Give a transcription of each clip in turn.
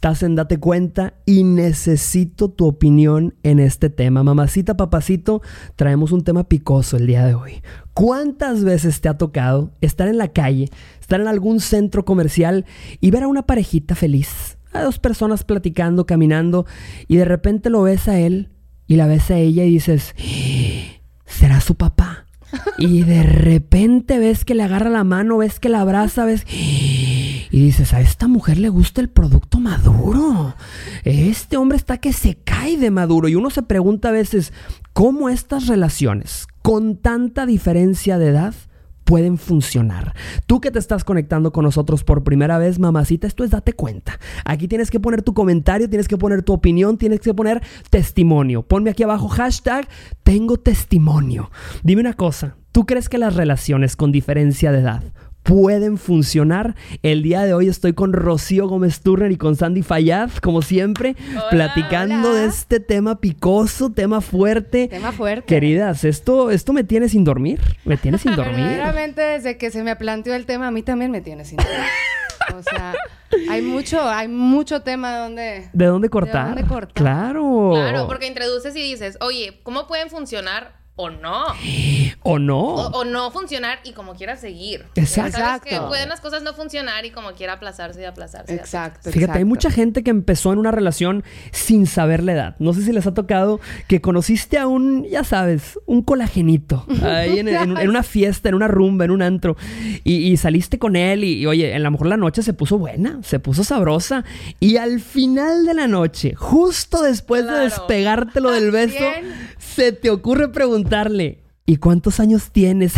Estás en Date Cuenta y necesito tu opinión en este tema. Mamacita, papacito, traemos un tema picoso el día de hoy. ¿Cuántas veces te ha tocado estar en la calle, estar en algún centro comercial y ver a una parejita feliz? A dos personas platicando, caminando, y de repente lo ves a él y la ves a ella y dices, ¿será su papá? Y de repente ves que le agarra la mano, ves que la abraza, ves... Y dices, a esta mujer le gusta el producto maduro. Este hombre está que se cae de maduro. Y uno se pregunta a veces, ¿cómo estas relaciones con tanta diferencia de edad pueden funcionar. Tú que te estás conectando con nosotros por primera vez, mamacita, esto es date cuenta. Aquí tienes que poner tu comentario, tienes que poner tu opinión, tienes que poner testimonio. Ponme aquí abajo hashtag tengo testimonio. Dime una cosa, ¿tú crees que las relaciones con diferencia de edad pueden funcionar. El día de hoy estoy con Rocío Gómez Turner y con Sandy Fayad, como siempre, platicando de este tema picoso, tema fuerte. Tema fuerte. Queridas, esto, esto me tiene sin dormir. Me tiene sin dormir. Verdaderamente, desde que se me planteó el tema, a mí también me tiene sin dormir. O sea, hay mucho, hay mucho tema de dónde... ¿De dónde cortar? ¿De dónde cortar? Claro. Claro, porque introduces y dices, oye, ¿cómo pueden funcionar o no. O no. O, no funcionar y como quiera seguir. Exacto. ¿Sabes que pueden las cosas no funcionar y como quiera aplazarse y aplazarse. Exacto. Fíjate, hay mucha gente que empezó en una relación sin saber la edad. No sé si les ha tocado que conociste a un, ya sabes, un colagenito ahí en, una fiesta, en una rumba, en un antro y, saliste con él y, oye, a lo mejor la noche se puso buena, se puso sabrosa y al final de la noche, justo después de despegártelo del beso, se te ocurre preguntarle, ¿y cuántos años tienes?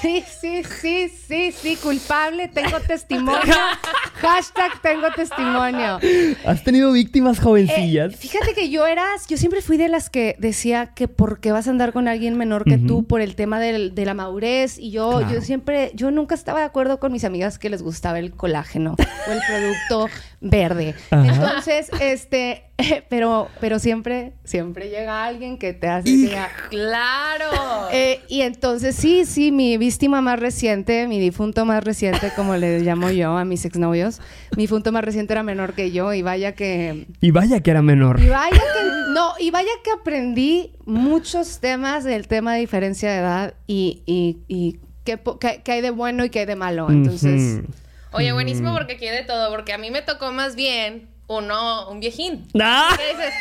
Sí, sí, sí, sí, sí, culpable, tengo testimonio. Hashtag tengo testimonio. ¿Has tenido víctimas jovencillas? Eh, fíjate que yo eras, yo siempre fui de las que decía que por qué vas a andar con alguien menor que tú por el tema de la madurez. Y yo, yo siempre, yo nunca estaba de acuerdo con mis amigas que les gustaba el colágeno o el producto verde. Entonces, este, pero, pero siempre, siempre llega alguien que te hace ¡Claro! Eh, y entonces, sí, sí, mi víctima más reciente, mi difunto más reciente, como le llamo yo a mis exnovios, mi difunto más reciente era menor que yo y vaya que... Y vaya que era menor. Y vaya que... No, y vaya que aprendí muchos temas del tema de diferencia de edad y, y, y qué, hay de bueno y qué hay de malo. Entonces... Oye, buenísimo porque aquí hay de todo, porque a mí me tocó más bien uno, un viejín. ¡Ah! ¿Qué dices?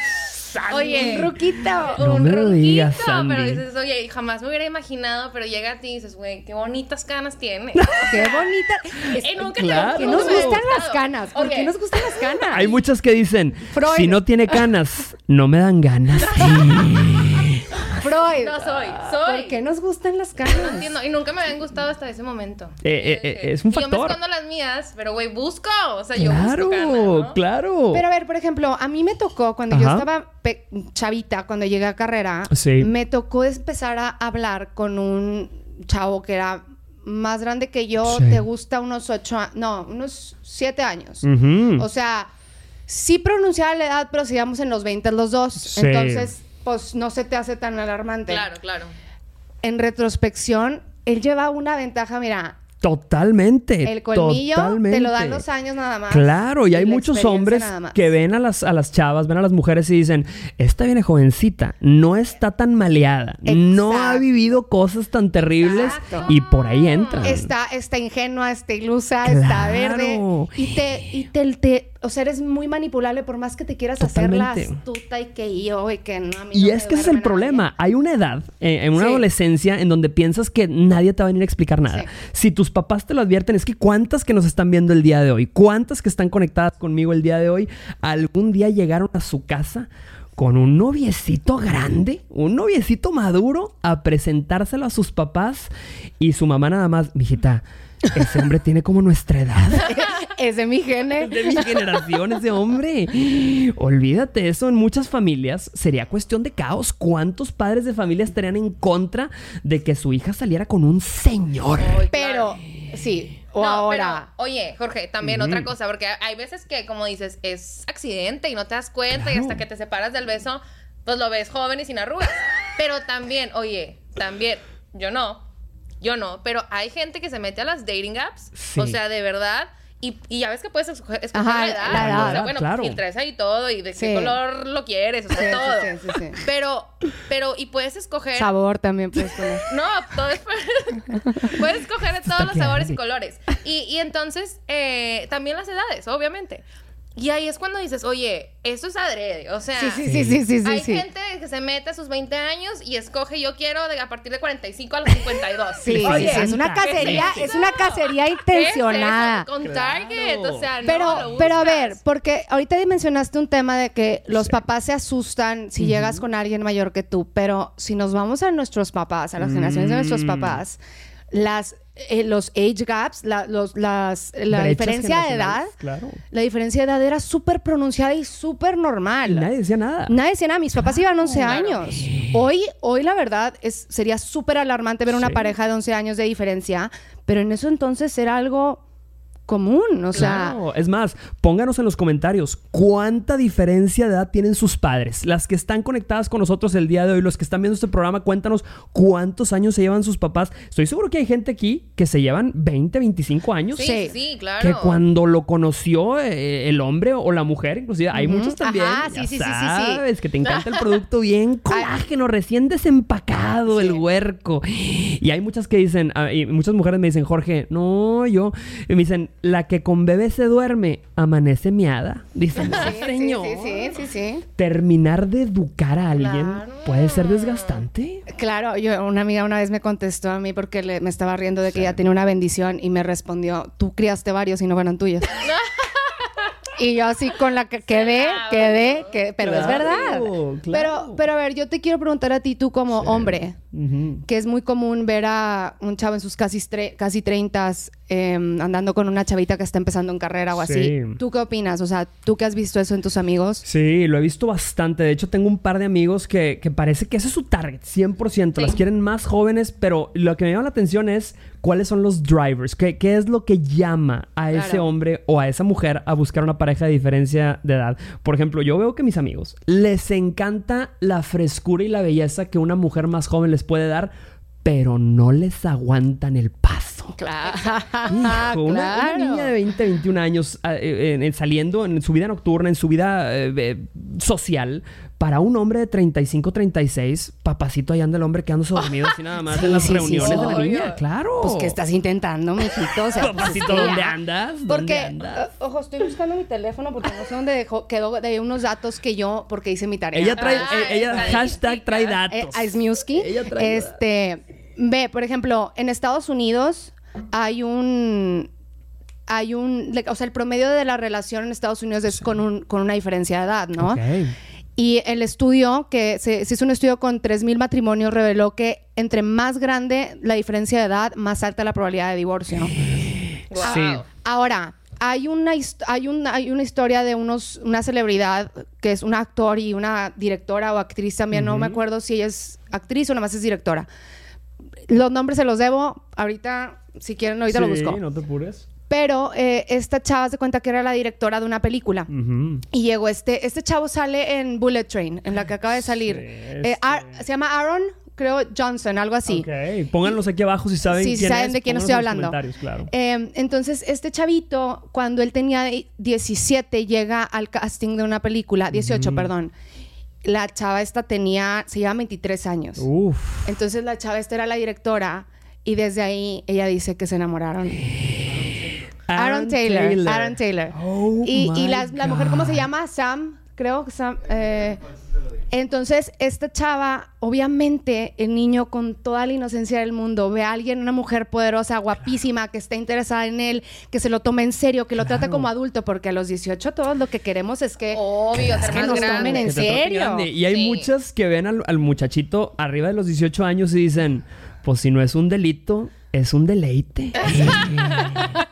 Oye, un ruquito. un me ruquito. pero dices, oye, jamás me hubiera imaginado, pero llega a ti y dices, güey, qué bonitas canas tiene. qué bonita. Eh, nunca claro. Que nos gustan las canas. ¿Por qué nos gustan las canas? Hay muchas que dicen, si no tiene canas, no me dan ganas. Freud. No soy, soy. ¿Por qué nos gustan las canas? No entiendo. Y nunca me habían gustado hasta ese momento. Eh, eh, es un factor. yo me escondo las mías, pero güey, busco. O sea, yo busco Claro, claro. Pero a ver, por ejemplo, a mí me tocó cuando yo estaba chavita, cuando llegué a carrera, me tocó empezar a hablar con un chavo que era más grande que yo, te gusta unos ocho, no, unos siete años. O sea, sí pronunciaba la edad, pero sigamos en los 20 los dos. Entonces, pues no se te hace tan alarmante. Claro, claro. En retrospección, él lleva una ventaja, mira, Totalmente. El colmillo te lo dan los años nada más. Claro, y hay muchos hombres que ven a las, a las chavas, ven a las mujeres y dicen, esta viene jovencita, no está tan maleada, no ha vivido cosas tan terribles y por ahí entra. Está, está ingenua, está ilusa, está verde. Y te, y te, te o sea, eres muy manipulable por más que te quieras hacer la astuta y que yo y que no. A mí y es que ese es el problema. Hay una edad, eh, en una adolescencia, en donde piensas que nadie te va a venir a explicar nada. Si tus papás te lo advierten, es que cuántas que nos están viendo el día de hoy, cuántas que están conectadas conmigo el día de hoy, algún día llegaron a su casa con un noviecito grande, un noviecito maduro, a presentárselo a sus papás y su mamá nada más, mijita ese hombre tiene como nuestra edad. es de mi gene. Es de mi generación ese hombre. Olvídate, eso en muchas familias sería cuestión de caos. ¿Cuántos padres de familia estarían en contra de que su hija saliera con un señor? Pero, sí, o ahora. oye, Jorge, también otra cosa, porque hay veces que, como dices, es accidente y no te das cuenta y hasta que te separas del beso, pues lo ves joven y sin arrugas. Pero también, oye, también, yo no, yo no, pero hay gente que se mete a las dating apps, o sea, de verdad, Y, y ya ves que puedes escoger, la edad. o sea, bueno, claro. filtres ahí todo y de qué color lo quieres, o sea, todo. Sí, sí, sí, Pero, pero, y puedes escoger. Sabor también puedes escoger. no, todo es. puedes escoger de todos los sabores y colores. Y, y entonces, eh, también las edades, obviamente. Y ahí es cuando dices, oye, esto es adrede. O sea, sí, sí, sí, sí, hay gente que se mete a sus 20 años y escoge, yo quiero de, a partir de 45 a los 52. Sí, oye, es una cacería, es una cacería intencionada. Con Target, o sea, pero, no Pero a ver, porque ahorita mencionaste un tema de que los papás se asustan si llegas con alguien mayor que tú, pero si nos vamos a nuestros papás, a las generaciones de nuestros mm. papás, las eh, los age gaps, la, los, las, la diferencia de edad, la diferencia de edad era súper pronunciada y súper normal. nadie decía nada. Nadie decía nada. Mis papás iban 11 años. Hoy, hoy la verdad, es, sería súper alarmante ver una pareja de 11 años de diferencia, pero en eso entonces era algo común, o sea... Es más, pónganos en los comentarios cuánta diferencia de edad tienen sus padres. Las que están conectadas con nosotros el día de hoy, los que están viendo este programa, cuéntanos cuántos años se llevan sus papás. Estoy seguro que hay gente aquí que se llevan 20, 25 años. Sí, sí, claro. Que cuando lo conoció eh, el hombre o la mujer, inclusive, hay muchos también. Ajá, sí, sí, sabes, sí, que te encanta el producto bien colágeno, recién desempacado, el huerco. Y hay muchas que dicen, ah, y muchas mujeres me dicen, Jorge, no, yo, y me dicen, la que con bebé se duerme, amanece miada. Dicen, sí, señor. Sí, sí, sí, Terminar de educar a alguien puede ser desgastante. Claro, yo, una amiga una vez me contestó a mí porque le, me estaba riendo de que ella tenía una bendición y me respondió, tú criaste varios y no fueron tuyos. Y yo así con la que quedé, quedé, que, pero es verdad. Pero, pero a ver, yo te quiero preguntar a ti, tú como hombre, que es muy común ver a un chavo en sus casi, casi 30 em, andando con una chavita que está empezando en carrera o así. ¿Tú qué opinas? O sea, ¿tú que has visto eso en tus amigos? Sí, lo he visto bastante. De hecho, tengo un par de amigos que, que parece que ese es su target, 100%. Las quieren más jóvenes, pero lo que me llama la atención es cuáles son los drivers, qué, qué es lo que llama a ese hombre o a esa mujer a buscar una pareja de diferencia de edad. Por ejemplo, yo veo que mis amigos les encanta la frescura y la belleza que una mujer más joven les puede dar, pero no les aguantan el paso. Claro. una, niña de 20, 21 años ah, eh, saliendo en su vida nocturna, en su vida eh, eh, social, para un hombre de 35, 36, papacito ahí anda el hombre quedándose dormido así nada más en las reuniones de la niña. Claro. Pues que estás intentando, mijito. O sea, pues, papacito, ¿dónde andas? porque, ojo, estoy buscando mi teléfono porque no sé dónde dejó, quedó de unos datos que yo, porque hice mi tarea. Ella trae, ah, eh, ella, hashtag trae datos. Eh, ella trae Este, ve, por ejemplo, en Estados Unidos hay un hay un, o sea, el promedio de la relación en Estados Unidos es con, un, con una diferencia de edad, ¿no? Okay. Y el estudio, que se, hizo un estudio con 3.000 matrimonios, reveló que entre más grande la diferencia de edad, más alta la probabilidad de divorcio. Sí. Ahora, hay una, hay, una, hay una historia de unos, una celebridad que es un actor y una directora o actriz también, no me acuerdo si ella es actriz o nada más es directora. Los nombres se los debo, ahorita, si quieren, ahorita lo busco. no te apures. Pero eh, esta chava se cuenta que era la directora de una película. Y llegó este, este chavo sale en Bullet Train, en la que acaba de salir. Eh, se llama Aaron, creo Johnson, algo así. Ok, pónganlos aquí abajo si saben quién saben de quién estoy hablando. Em, entonces, este chavito, cuando él tenía 17, llega al casting de una película, 18, perdón. La chava esta tenía, se llama 23 años. Uf. Entonces, la chava esta era la directora y desde ahí ella dice que se enamoraron. Aaron, Taylor, Aaron Taylor. Oh y, la, mujer, ¿cómo se llama? Sam, creo que Sam. Eh, entonces, esta chava, obviamente, el niño con toda la inocencia del mundo, ve a alguien, una mujer poderosa, guapísima, que está interesada en él, que se lo tome en serio, que lo trate como adulto, porque a los 18 todos lo que queremos es que, Obvio, que nos tomen en serio. Y hay muchas que ven al, al muchachito arriba de los 18 años y dicen, pues si no es un delito, es un deleite.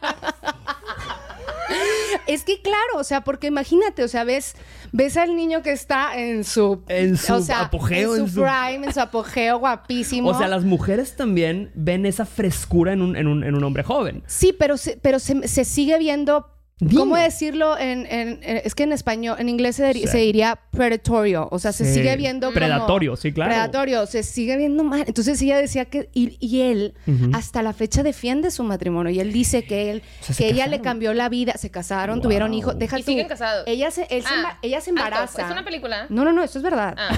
Es que claro, o sea, porque imagínate, o sea, ves, ves al niño que está en su, en su apogeo, en su, prime, en su apogeo guapísimo. O sea, las mujeres también ven esa frescura en un, en un, en un hombre joven. Sí, pero, se, pero se, se sigue viendo ¿Cómo decirlo en, Es que en español, en inglés se, diría predatorio. O sea, se sigue viendo como... Predatorio, sí, claro. Predatorio, se sigue viendo mal. Entonces ella decía que... Y, él hasta la fecha defiende su matrimonio. Y él dice que él... que ella le cambió la vida. Se casaron, tuvieron hijos. Deja y siguen casados. Ella se, ah, ella se embaraza. ¿Es una película? No, no, no. Esto es verdad. Ah.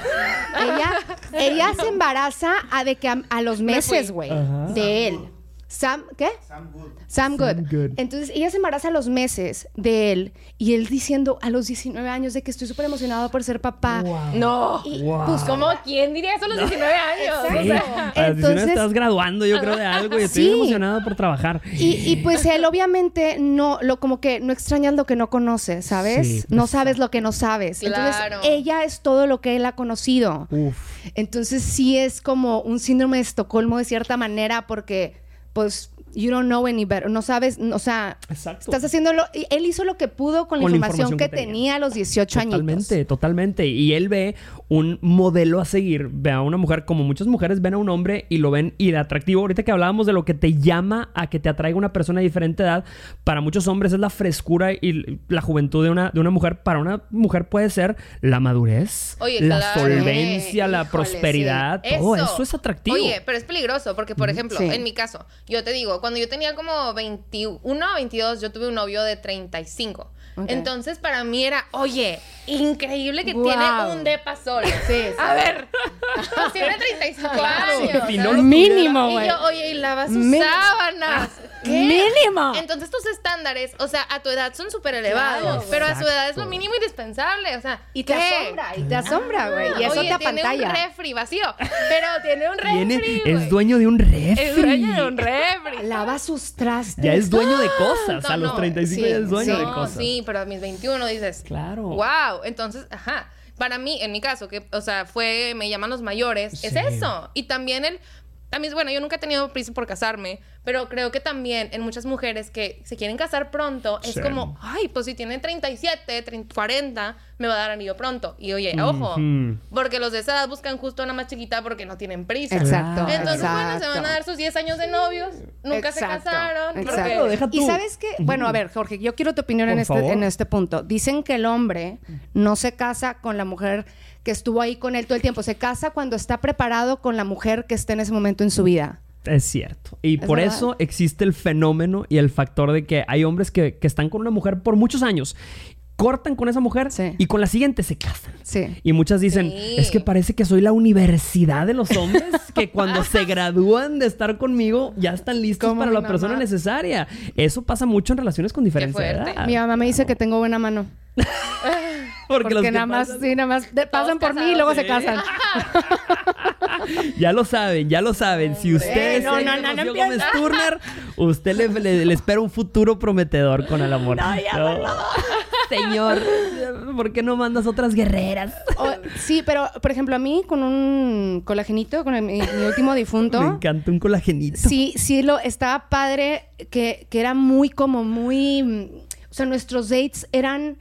ella, ella se embaraza a, de que a, los meses, güey. De él. Sam, ¿qué? Sam Good. Sam Good. Entonces ella se embaraza a los meses de él y él diciendo a los 19 años de que estoy súper emocionado por ser papá. No. Pues como, ¿quién diría eso a los 19 años? Entonces, estás graduando yo creo de algo y estoy emocionado por trabajar. Y, pues él obviamente no, lo como que no extrañas lo que no conoces, ¿sabes? no sabes lo que no sabes. Entonces ella es todo lo que él ha conocido. Entonces sí es como un síndrome de Estocolmo de cierta manera porque pues you don't know any better. No sabes, o sea, estás haciéndolo. Él hizo lo que pudo con, la, información que, tenía. a los 18 años. Totalmente, totalmente. Y él ve un modelo a seguir. Ve a una mujer, como muchas mujeres ven a un hombre y lo ven y de atractivo. Ahorita que hablábamos de lo que te llama a que te atraiga una persona de diferente edad, para muchos hombres es la frescura y la juventud de una, de una mujer. Para una mujer puede ser la madurez, la solvencia, la prosperidad. Todo eso. es atractivo. Oye, pero es peligroso porque, por ejemplo, en mi caso, yo te digo, cuando yo tenía como 21, 22, yo tuve un novio de 35. Entonces, para mí era, oye, increíble que tiene un depa solo. Sí, A ver, tiene 35 años. Mínimo, güey. Y yo, oye, y lava sus sábanas. Mínimo. Entonces tus estándares, o sea, a tu edad son súper elevados, pero a su edad es lo mínimo indispensable, o sea, y te asombra, y te asombra, güey, y eso Oye, te tiene un refri vacío, pero tiene un refri, Es dueño de un refri. Es dueño de un refri. Lava sus trastes. Ya es dueño de cosas, a los 35 ya es dueño de cosas. Sí, pero a mis 21 dices, claro. Wow, entonces, ajá. Para mí, en mi caso, que, o sea, fue, me llaman los mayores, es eso. Y también el, también, bueno, yo nunca he tenido prisa por casarme, pero creo que también en muchas mujeres que se quieren casar pronto, es como, ay, pues si tienen 37, 30, 40, me va a dar anillo pronto. Y oye, ojo, porque los de esa edad buscan justo una más chiquita porque no tienen prisa. Exacto. Entonces, bueno, se van a dar sus 10 años de novios, nunca se casaron. Exacto. Y sabes qué, bueno, a ver, Jorge, yo quiero tu opinión en este, en este punto. Dicen que el hombre no se casa con la mujer que estuvo ahí con él todo el tiempo, se casa cuando está preparado con la mujer que esté en ese momento en su vida. Es cierto. Y por eso existe el fenómeno y el factor de que hay hombres que, están con una mujer por muchos años cortan con esa mujer y con la siguiente se casan. Sí. Y muchas dicen, es que parece que soy la universidad de los hombres, que cuando se gradúan de estar conmigo ya están listos para la persona necesaria. Eso pasa mucho en relaciones con diferencia edad. Mi mamá me dice que tengo buena mano. Porque, nada más, sí, nada más pasan por mí y luego se casan. ya lo saben, ya lo saben. Si usted no, no, no, no Gómez Turner, usted le, espera un futuro prometedor con el amor. No, ya, Señor, ¿por qué no mandas otras guerreras? sí, pero por ejemplo, a mí con un colagenito, con mi, último difunto. Me encanta un colagenito. Sí, sí, lo estaba padre, que, que era muy como muy. O sea, nuestros dates eran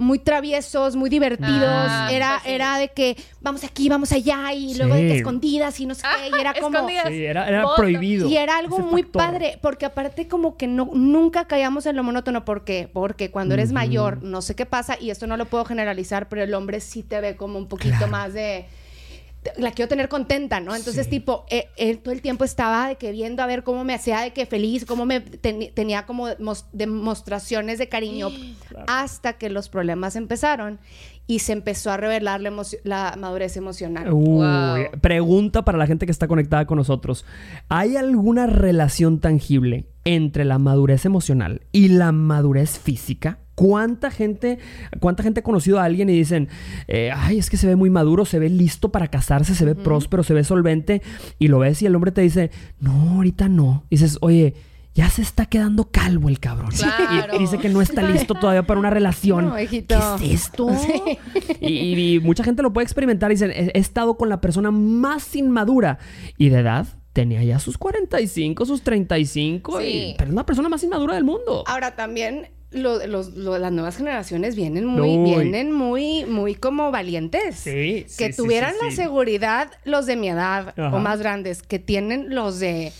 muy traviesos, muy divertidos. Ah, era, pues era de que vamos aquí, vamos allá y luego de que escondidas y no sé qué. Y era como. Sí, era, prohibido. Y era algo muy padre, porque aparte, como que no, nunca caíamos en lo monótono. ¿Por qué? Porque cuando eres mayor, no sé qué pasa, y esto no lo puedo generalizar, pero el hombre sí te ve como un poquito más de la quiero tener contenta, ¿no? Entonces, tipo, eh, él, todo el tiempo estaba de que viendo a ver cómo me hacía de que feliz, cómo me tenía como demostraciones de cariño, hasta que los problemas empezaron y se empezó a revelar la, madurez emocional. Pregunta para la gente que está conectada con nosotros. ¿Hay alguna relación tangible entre la madurez emocional y la madurez física? ¿Cuánta gente, cuánta gente ha conocido a alguien y dicen, eh, ay, es que se ve muy maduro, se ve listo para casarse, se ve próspero, se ve solvente, y lo ves y el hombre te dice, no, ahorita no. Y dices, oye, ya se está quedando calvo el cabrón. Y dice que no está listo todavía para una relación. ¿Qué es esto? Y, mucha gente lo puede experimentar y dicen, he, estado con la persona más inmadura y de edad. Tenía ya sus 45, sus 35, y, pero es la persona más inmadura del mundo. Ahora también las nuevas generaciones vienen muy, vienen muy, muy como valientes. Sí, Que tuvieran la seguridad los de mi edad o más grandes, que tienen los de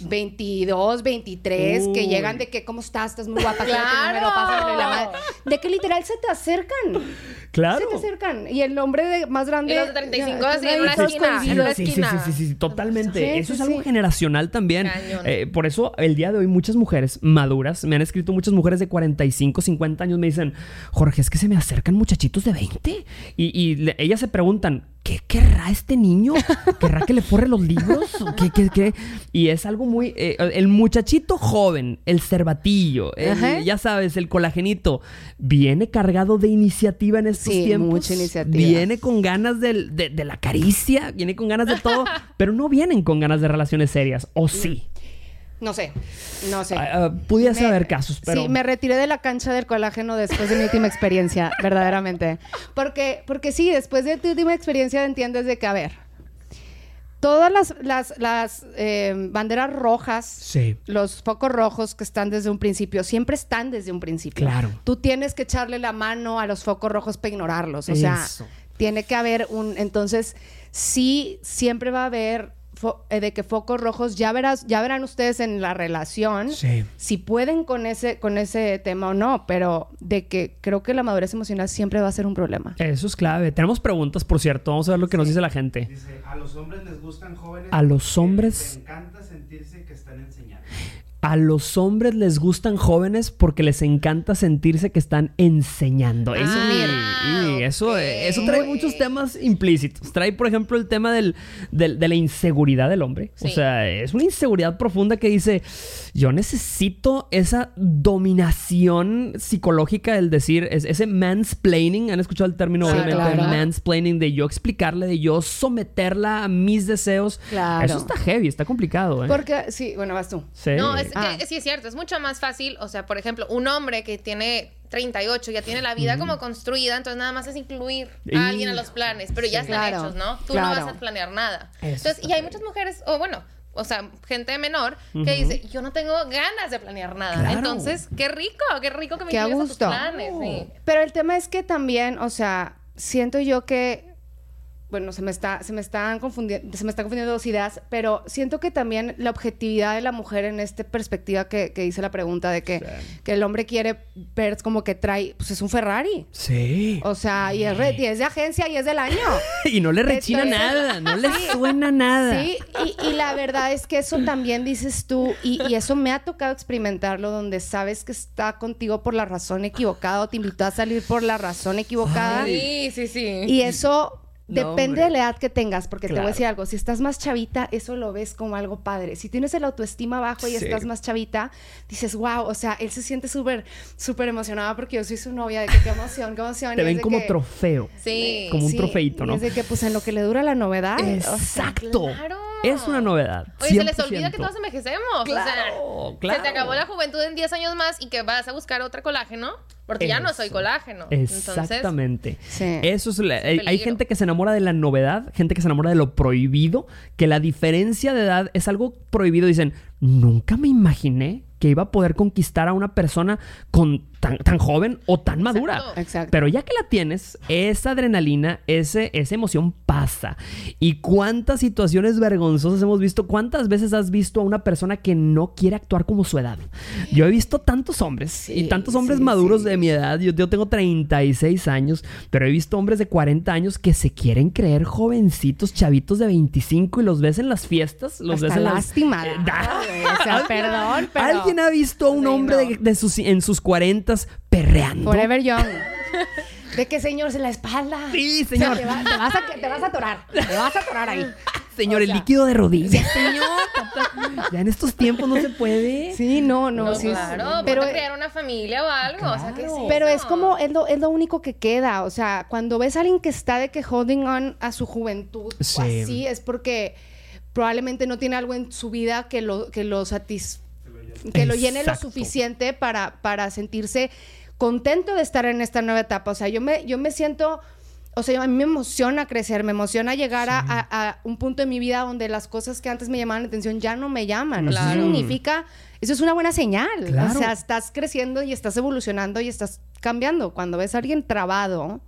22, 23, que llegan de que, ¿cómo estás? Estás muy guapa, claro. De que literal se te acercan. Claro. Se te acercan. Y el hombre de más grande. Y los de 35 así en una esquina. En sí, Sí, sí, sí, totalmente. eso es algo generacional también. Eh, por eso, el día de hoy, muchas mujeres maduras, me han escrito muchas mujeres de 45, 50 años, me dicen, Jorge, es que se me acercan muchachitos de 20. Y, y ellas se preguntan, ¿qué querrá este niño? ¿Querrá que le forre los libros? ¿Qué, qué, qué? Y es algo muy... Eh, el muchachito joven, el cervatillo, ya sabes, el colagenito, viene cargado de iniciativa en estos sí, Mucha iniciativa. Viene con ganas de, de, la caricia, viene con ganas de todo, pero no vienen con ganas de relaciones serias, ¿o sí? No sé, no sé. Uh, pudiese haber casos, pero... Sí, me retiré de la cancha del colágeno después de mi última experiencia, verdaderamente. Porque, porque sí, después de tu última experiencia entiendes de que, a ver, todas las, las, las eh, banderas rojas, los focos rojos que están desde un principio, siempre están desde un principio. Claro. Tú tienes que echarle la mano a los focos rojos para ignorarlos. O sea, tiene que haber un... Entonces, sí, siempre va a haber de que focos rojos ya verás ya verán ustedes en la relación si pueden con ese con ese tema o no pero de que creo que la madurez emocional siempre va a ser un problema. Eso es clave. Tenemos preguntas por cierto. Vamos a ver lo que nos dice la gente. Dice a los hombres les gustan jóvenes a los hombres les encanta sentirse a los hombres les gustan jóvenes porque les encanta sentirse que están enseñando. Eso, ah, eso, eso trae muchos temas implícitos. Trae, por ejemplo, el tema del, de la inseguridad del hombre. O sea, es una inseguridad profunda que dice, yo necesito esa dominación psicológica del decir, ese mansplaining. ¿Han escuchado el término, obviamente, mansplaining? De yo explicarle, de yo someterla a mis deseos. Claro. Eso está heavy, está complicado. ¿eh? Porque, sí, bueno, vas tú. Sí. No, es Ah. sí es cierto, es mucho más fácil, o sea, por ejemplo, un hombre que tiene 38 ya tiene la vida como construida, entonces nada más es incluir a alguien a los planes, pero ya están hechos, ¿no? Tú no vas a planear nada. entonces, y hay muchas mujeres, o bueno, o sea, gente menor que dice, yo no tengo ganas de planear nada. Entonces, qué rico, qué rico que me incluyas a tus planes. Pero el tema es que también, o sea, siento yo que bueno, se me está, se me están confundiendo, se me están confundiendo dos ideas, pero siento que también la objetividad de la mujer en esta perspectiva que, que dice la pregunta de que, que, el hombre quiere ver como que trae, pues es un Ferrari. Sí. O sea, y es, de agencia y es del año. y no le rechina nada, no le suena nada. Sí, y, y, la verdad es que eso también dices tú, y, y, eso me ha tocado experimentarlo, donde sabes que está contigo por la razón equivocada o te invitó a salir por la razón equivocada. Sí, sí, sí. Y eso Depende de la edad que tengas, porque te voy a decir algo, si estás más chavita, eso lo ves como algo padre. Si tienes el autoestima bajo y estás más chavita, dices, wow, o sea, él se siente súper, súper emocionado porque yo soy su novia, de que qué emoción, qué emoción. Te ven como trofeo. Sí. Como un trofeito, ¿no? Es de que, pues, en lo que le dura la novedad. Exacto. Es una novedad. Oye, se les olvida que todos envejecemos. Claro, o sea, se te acabó la juventud en 10 años más y que vas a buscar otra colágeno. Porque ya no soy colágeno. Exactamente. Eso es, hay gente que se enamora de la novedad, gente que se enamora de lo prohibido, que la diferencia de edad es algo prohibido. Dicen, nunca me imaginé que iba a poder conquistar a una persona con tan, tan joven o tan madura. Exacto. Pero ya que la tienes, esa adrenalina, ese, esa emoción pasa. ¿Y cuántas situaciones vergonzosas hemos visto? ¿Cuántas veces has visto a una persona que no quiere actuar como su edad? Yo he visto tantos hombres y tantos hombres maduros de mi edad. Yo, yo, tengo 36 años, pero he visto hombres de 40 años que se quieren creer jovencitos, chavitos de 25 y los ves en las fiestas. Los ves en lástima. Eh, o sea, perdón, pero... ¿Alguien ha visto a un hombre de, sus, en sus 40 perreando. Forever Young. ¿De qué, señor? ¿Se la espalda? Sí, señor. te, vas a, te, vas a, atorar. Te vas a atorar ahí. Señor, el líquido de rodillas. Señor. ya en estos tiempos no se puede. Sí, no, no. sí, claro, pero crear una familia o algo. O sea, ¿qué pero es como, es lo, es lo único que queda. O sea, cuando ves a alguien que está de que holding on a su juventud o así, es porque probablemente no tiene algo en su vida que lo, que lo satisfaga que lo llene lo suficiente para, para sentirse contento de estar en esta nueva etapa. O sea, yo me, yo me siento, o sea, a mí me emociona crecer, me emociona llegar a, un punto de mi vida donde las cosas que antes me llamaban la atención ya no me llaman. Eso significa, eso es una buena señal. O sea, estás creciendo y estás evolucionando y estás cambiando. Cuando ves a alguien trabado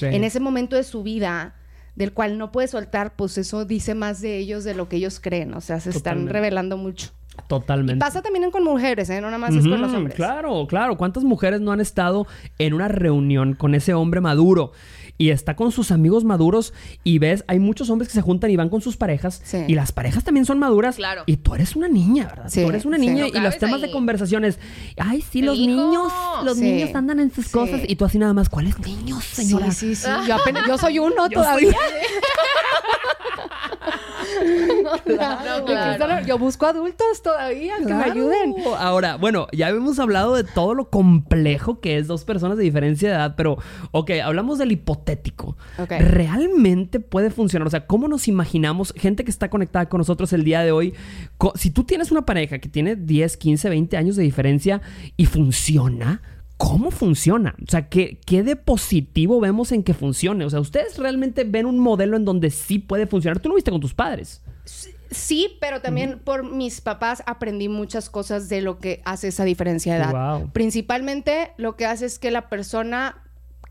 en ese momento de su vida, del cual no puede soltar, pues eso dice más de ellos de lo que ellos creen. O sea, se están revelando mucho. Totalmente. Y pasa también con mujeres, ¿eh? No nada más es con los hombres. Claro, claro. ¿Cuántas mujeres no han estado en una reunión con ese hombre maduro? y está con sus amigos maduros y ves, hay muchos hombres que se juntan y van con sus parejas y las parejas también son maduras. Claro. Y tú eres una niña, ¿verdad? tú eres una niña y los temas de conversaciones, ay, sí, los niños, los niños andan en sus cosas y tú así nada más, ¿cuáles niños, señora? Sí, sí, sí. Yo, apenas, yo soy uno todavía. Yo busco adultos todavía que me ayuden. Ahora, bueno, ya hemos hablado de todo lo complejo que es dos personas de diferencia de edad, pero, ok, hablamos del hipotético. ¿Realmente puede funcionar? O sea, ¿cómo nos imaginamos, gente que está conectada con nosotros el día de hoy, si tú tienes una pareja que tiene 10, 15, 20 años de diferencia y funciona? ¿Cómo funciona? O sea, ¿qué, ¿qué, de positivo vemos en que funcione? O sea, ¿ustedes realmente ven un modelo en donde sí puede funcionar? Tú no viste con tus padres. Sí, pero también por mis papás aprendí muchas cosas de lo que hace esa diferencia de edad. Principalmente lo que hace es que la persona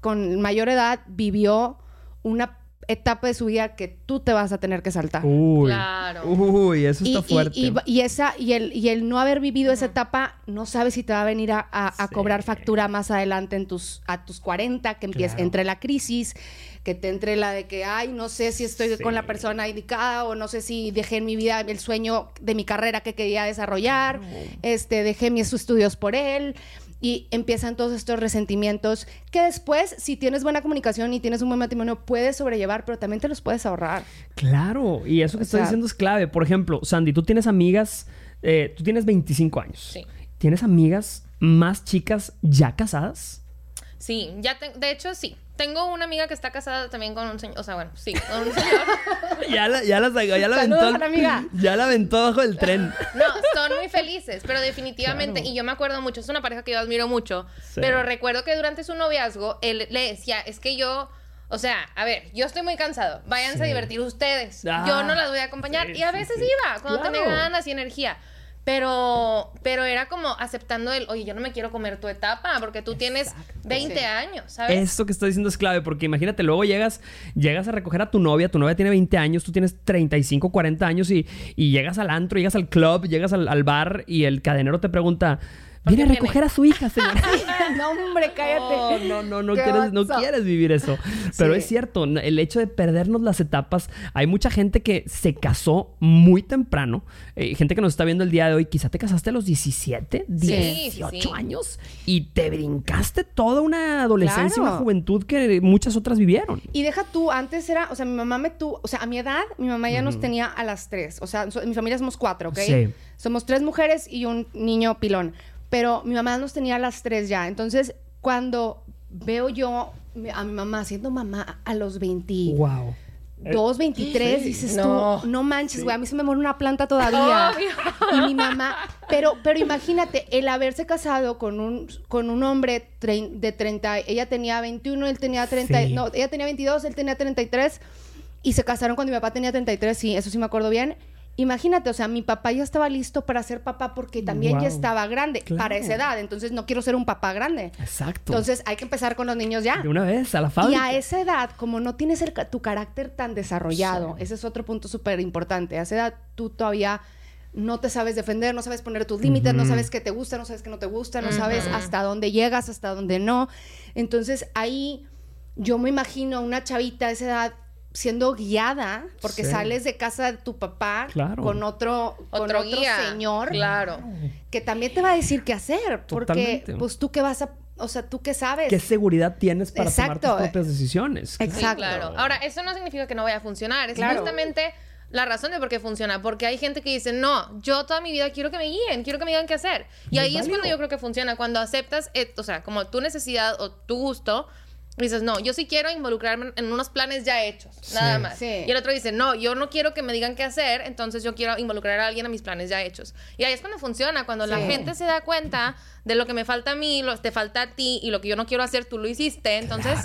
con mayor edad vivió una etapa de su vida que tú te vas a tener que saltar. Uy, claro. Uy, eso está fuerte. Y, esa, y, el, y el no haber vivido esa etapa, no sabes si te va a venir a, cobrar factura más adelante en tus, a tus 40, que empiece entre la crisis, que te entre la de que, ay, no sé si estoy con la persona indicada o no sé si dejé en mi vida el sueño de mi carrera que quería desarrollar, este, dejé mis estudios por él y empiezan todos estos resentimientos que después, si tienes buena comunicación y tienes un buen matrimonio, puedes sobrellevar, pero también te los puedes ahorrar. Claro, y eso que estoy diciendo es clave. Por ejemplo, Sandy, tú tienes amigas, eh, tú tienes 25 años. Sí. ¿Tienes amigas más chicas ya casadas? Sí, ya de hecho sí. Tengo una amiga que está casada también con un señor, o sea, bueno, sí, con un señor. ya la, ya la sacó, ya la aventó. amiga. Ya la aventó bajo el tren. no, son muy felices, pero definitivamente, y yo me acuerdo mucho, es una pareja que yo admiro mucho, pero recuerdo que durante su noviazgo, él le decía, es que yo... O sea, a ver, yo estoy muy cansado. Váyanse a divertir ustedes. yo no ah, las voy a acompañar. y a veces iba cuando tenía ganas y energía. Pero, pero era como aceptando el, oye, yo no me quiero comer tu etapa porque tú tienes 20 años, ¿sabes? Esto que estoy diciendo es clave porque imagínate, luego llegas, llegas a recoger a tu novia, tu novia tiene 20 años, tú tienes 35, 40 años y, y llegas al antro, llegas al club, llegas al, al bar y el cadenero te pregunta, Viene a recoger a su hija, señora. no, hombre, cállate. No, no, no, quieres, no quieres vivir eso. Pero es cierto, el hecho de perdernos las etapas, hay mucha gente que se casó muy temprano. Eh, gente que nos está viendo el día de hoy, quizá te casaste a los 17, 18 años y te brincaste toda una adolescencia y una juventud que muchas otras vivieron. Y deja tú, antes era, o sea, mi mamá me tuvo, o sea, a mi edad, mi mamá ya nos tenía a las tres. O sea, mi familia somos cuatro, ¿ok? Sí. Somos tres mujeres y un niño pilón pero mi mamá nos tenía a las tres ya. Entonces, cuando veo yo a mi mamá siendo mamá a los 20... Wow. 2, 23, dices no. tú, no manches, güey, a mí se me muere una planta todavía. y mi mamá, pero, pero imagínate, el haberse casado con un, con un hombre de 30, ella tenía 21, él tenía 30, no, ella tenía 22, él tenía 33, y se casaron cuando mi papá tenía 33, sí, eso sí me acuerdo bien. Imagínate, o sea, mi papá ya estaba listo para ser papá porque también ya estaba grande para esa edad. Entonces no quiero ser un papá grande. Exacto. Entonces hay que empezar con los niños ya. De una vez, a la fábrica. Y a esa edad, como no tienes tu carácter tan desarrollado, ese es otro punto súper importante. A esa edad tú todavía no te sabes defender, no sabes poner tus límites, no sabes qué te gusta, no sabes qué no te gusta, no sabes hasta dónde llegas, hasta dónde no. Entonces ahí yo me imagino a una chavita a esa edad siendo guiada porque sales de casa de tu papá con otro, otro, señor claro que también te va a decir qué hacer porque pues tú qué vas a o sea, ¿tú qué sabes? ¿Qué seguridad tienes para tomar tus propias decisiones? Exacto. claro. Ahora, eso no significa que no vaya a funcionar. Es justamente la razón de por qué funciona. Porque hay gente que dice, no, yo toda mi vida quiero que me guíen, quiero que me digan qué hacer. Y ahí es cuando yo creo que funciona. Cuando aceptas, o sea, como tu necesidad o tu gusto, dices, no, yo sí quiero involucrarme en unos planes ya hechos, nada más. Y el otro dice, no, yo no quiero que me digan qué hacer, entonces yo quiero involucrar a alguien a mis planes ya hechos. Y ahí es cuando funciona, cuando la gente se da cuenta de lo que me falta a mí, lo que te falta a ti y lo que yo no quiero hacer, tú lo hiciste, entonces...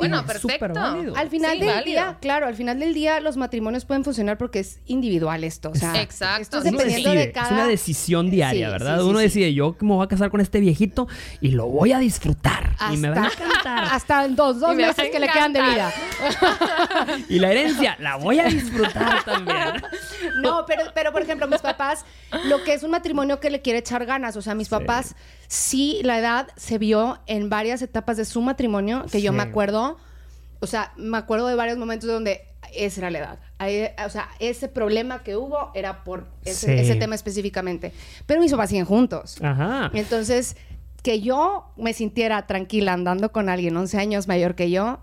Bueno, perfecto. Al final del día, claro, al final del día los matrimonios pueden funcionar porque es individual esto. O sea, Exacto. Esto es dependiendo de cada... Es una decisión diaria, ¿verdad? Uno decide, yo me voy a casar con este viejito y lo voy a disfrutar. y me va a encantar. Hasta en dos, dos meses que le quedan de vida. y la herencia la voy a disfrutar también. No, pero, pero por ejemplo, mis papás, lo que es un matrimonio que le quiere echar ganas, o sea, mis papás, sí, la edad se vio en varias etapas de su matrimonio, que yo me acuerdo, o sea, me acuerdo de varios momentos donde esa era la edad. o sea, ese problema que hubo era por ese, ese, tema específicamente. Pero mis papás siguen juntos. Ajá. Entonces, que yo me sintiera tranquila andando con alguien 11 años mayor que yo,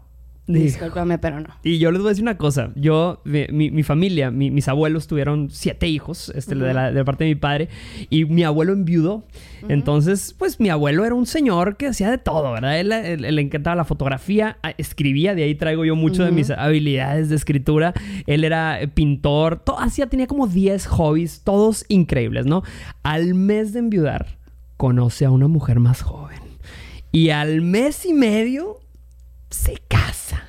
Discúlpame, pero no. Y yo les voy a decir una cosa. Yo, mi, familia, mis abuelos tuvieron siete hijos, este, de, la, parte de mi padre, y mi abuelo enviudó. Entonces, pues mi abuelo era un señor que hacía de todo, ¿verdad? Él, le encantaba la fotografía, escribía, de ahí traigo yo mucho de mis habilidades de escritura. Él era eh, pintor, todo, hacía, tenía como 10 hobbies, todos increíbles, ¿no? Al mes de enviudar, conoce a una mujer más joven. Y al mes y medio se casa.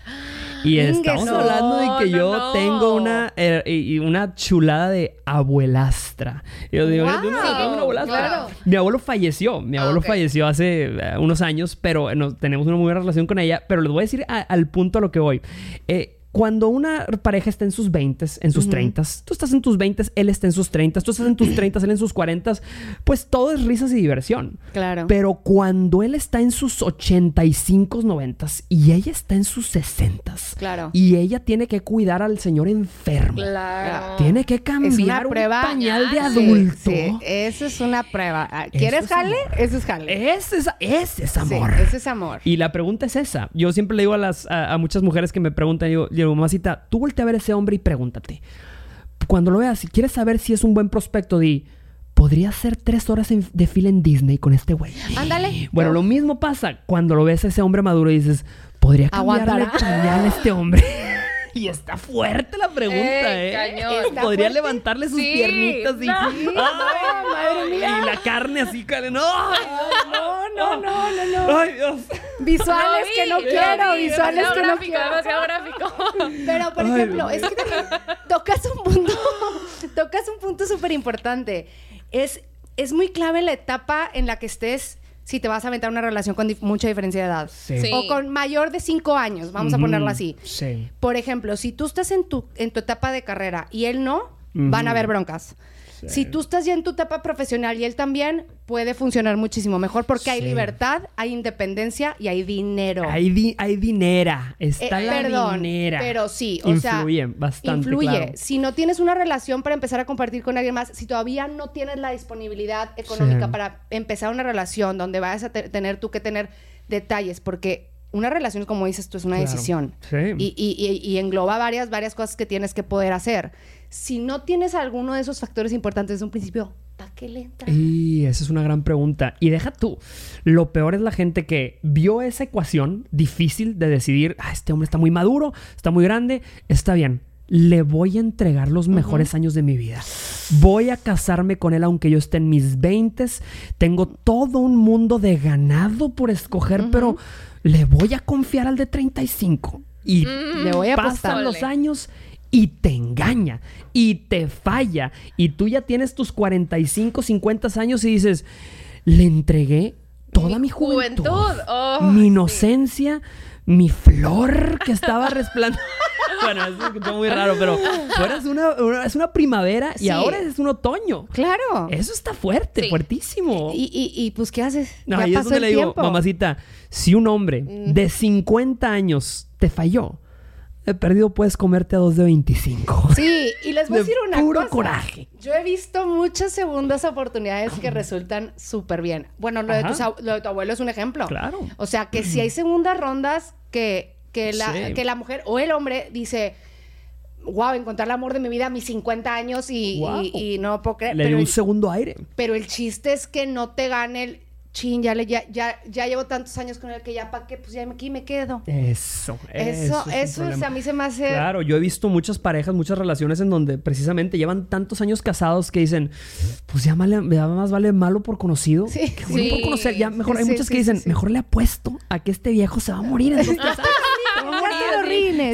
Y estamos hablando de que yo tengo una, eh, una chulada de abuelastra. Yo digo, una abuelastra. Mi abuelo falleció. Mi abuelo falleció hace eh, unos años, pero tenemos una muy buena relación con ella. Pero les voy a decir al punto a lo que voy. Eh, cuando una pareja está en sus 20, en sus 30, tú estás en tus 20, él está en sus 30, tú estás en tus 30, él en sus 40, pues todo es risas y diversión. Claro. Pero cuando él está en sus 85, 90 y ella está en sus 60, claro. y ella tiene que cuidar al señor enfermo. Claro. Tiene que cambiar un pañal de adulto. Sí, Eso es una prueba. Ah, ¿Quieres jale? Eso es jale. Ese es, ese es amor. ese es amor. Y la pregunta es esa. Yo siempre le digo a las a, muchas mujeres que me preguntan, yo, yo mamacita, tú voltea a ver a ese hombre y pregúntate. Cuando lo veas, si quieres saber si es un buen prospecto, di, podría ser tres horas de fila en Disney con este güey. Ándale. Bueno, lo mismo pasa cuando lo ves a ese hombre maduro y dices, podría cambiarle pañal a este hombre. Y está fuerte la pregunta, ¿eh? Cañón. Podría levantarle sus piernitas y. madre mía. Y la carne así, no. no, no, no, no, no. Ay, Dios. Visuales que no quiero, visuales que no quiero. Demasiado gráfico. Pero, por ejemplo, es que tocas un punto, tocas un punto súper importante. Es, es muy clave la etapa en la que estés si te vas a aventar una relación con mucha diferencia de edad. Sí. O con mayor de cinco años, vamos a ponerlo así. Sí. Por ejemplo, si tú estás en tu, en tu etapa de carrera y él no, van a haber broncas. Si tú estás ya en tu etapa profesional y él también, puede funcionar muchísimo mejor porque hay libertad, hay independencia y hay dinero. Hay, di hay dinera, está eh, la perdón, dinera. Pero sí, o influye bastante. Influye. Si no tienes una relación para empezar a compartir con alguien más, si todavía no tienes la disponibilidad económica para empezar una relación donde vayas a tener tú que tener detalles, porque una relación, como dices tú, es una decisión. Y, y, y, engloba varias, varias cosas que tienes que poder hacer. Si no tienes alguno de esos factores importantes desde un principio, ¿para qué le Y esa es una gran pregunta. Y deja tú, lo peor es la gente que vio esa ecuación difícil de decidir, ah, este hombre está muy maduro, está muy grande, está bien. Le voy a entregar los mejores años de mi vida. Voy a casarme con él aunque yo esté en mis 20. Tengo todo un mundo de ganado por escoger, pero le voy a confiar al de 35. Y mm. le voy a pasar los años y te engaña y te falla. Y tú ya tienes tus 45, 50 años y dices, le entregué toda mi, juventud, oh, mi inocencia, mi flor que estaba resplandeciendo. bueno, eso escuchó muy raro, pero ahora es una, es una primavera y ahora es un otoño. Claro. Eso está fuerte, fuertísimo. Y, y, pues, ¿qué haces? No, ya pasó le digo, mamacita, si un hombre mm. de 50 años te falló, he perdido puedes comerte a dos de 25. Sí, y les voy a decir una puro coraje. Yo he visto muchas segundas oportunidades que resultan súper bien. Bueno, lo de, tu, abuelo es un ejemplo. Claro. O sea, que si hay segundas rondas que, que, la, que la mujer o el hombre dice wow, encontrar el amor de mi vida a mis 50 años y, no puedo creer. Le dio un segundo aire. Pero el chiste es que no te gane el chin, ya, le, ya, ya, ya, llevo tantos años con él que ya para qué, pues ya aquí me quedo. Eso, eso. Eso, es, a mí se me hace. Claro, yo he visto muchas parejas, muchas relaciones en donde precisamente llevan tantos años casados que dicen, pues ya, más vale malo por conocido. Sí, que bueno por conocer. Ya mejor, hay muchas que dicen, mejor le apuesto a que este viejo se va a morir en dos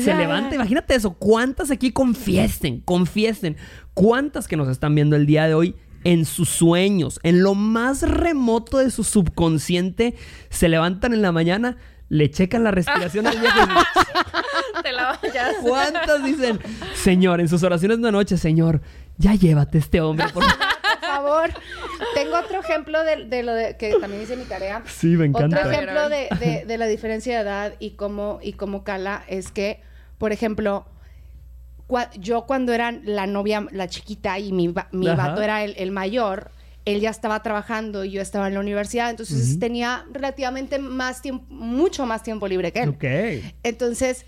Se levanta, imagínate eso. ¿Cuántas aquí confiesen, confiesen? ¿Cuántas que nos están viendo el día de hoy en sus sueños, en lo más remoto de su subconsciente, se levantan en la mañana, le checan la respiración al viejo. Te la ya. ¿Cuántas dicen, Señor, en sus oraciones de noche, Señor, ya llévate este hombre, por favor. Tengo otro ejemplo de, lo de, que también hice mi tarea. Sí, me encanta. Otro ejemplo de, de, la diferencia de edad y cómo, y cómo cala es que, por ejemplo, yo cuando era la novia, la chiquita y mi, mi vato era el, mayor, él ya estaba trabajando y yo estaba en la universidad, entonces tenía relativamente más tiempo, mucho más tiempo libre que él. Ok. Entonces,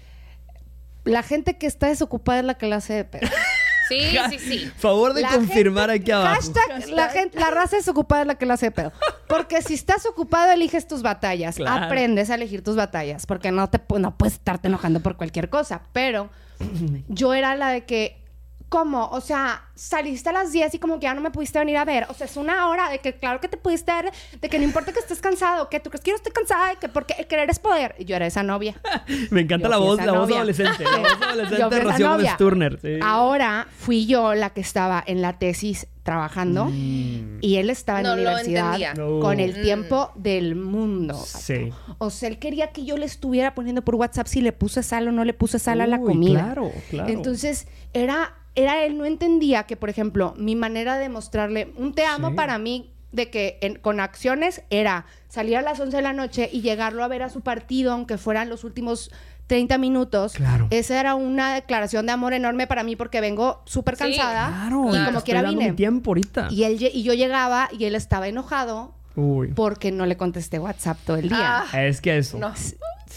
la gente que está desocupada es la clase de perro. Sí, sí, sí. Favor de confirmar aquí abajo. Hashtag, La, gente, la raza desocupada es la que la hace pedo. Porque si estás ocupado, eliges tus batallas. Aprendes a elegir tus batallas. Porque no, te, no puedes estarte enojando por cualquier cosa. Pero yo era la de que ¿Cómo? O sea, saliste a las 10 y como que ya no me pudiste venir a ver. O sea, es una hora de que claro que te pudiste ver, de que no importa que estés cansado, que tú crees que yo estoy cansada, de que porque el querer es poder. Y yo era esa novia. me encanta la voz, la voz adolescente. La voz adolescente de Rocío Turner. Ahora fui yo la que estaba en la tesis trabajando mm. y él estaba en la universidad con el mm. tiempo del mundo. Sí. O sea, él quería que yo le estuviera poniendo por WhatsApp si le puse sal o no le puse sal a la comida. Claro, claro. Entonces, era era él no entendía que, por ejemplo, mi manera de mostrarle un te amo para mí de que con acciones era salir a las 11 de la noche y llegarlo a ver a su partido, aunque fueran los últimos 30 minutos. Claro. Esa era una declaración de amor enorme para mí porque vengo súper cansada. claro, y como quiera vine. tiempo ahorita. Y, él, y yo llegaba y él estaba enojado porque no le contesté WhatsApp todo el día. Ah. es que eso.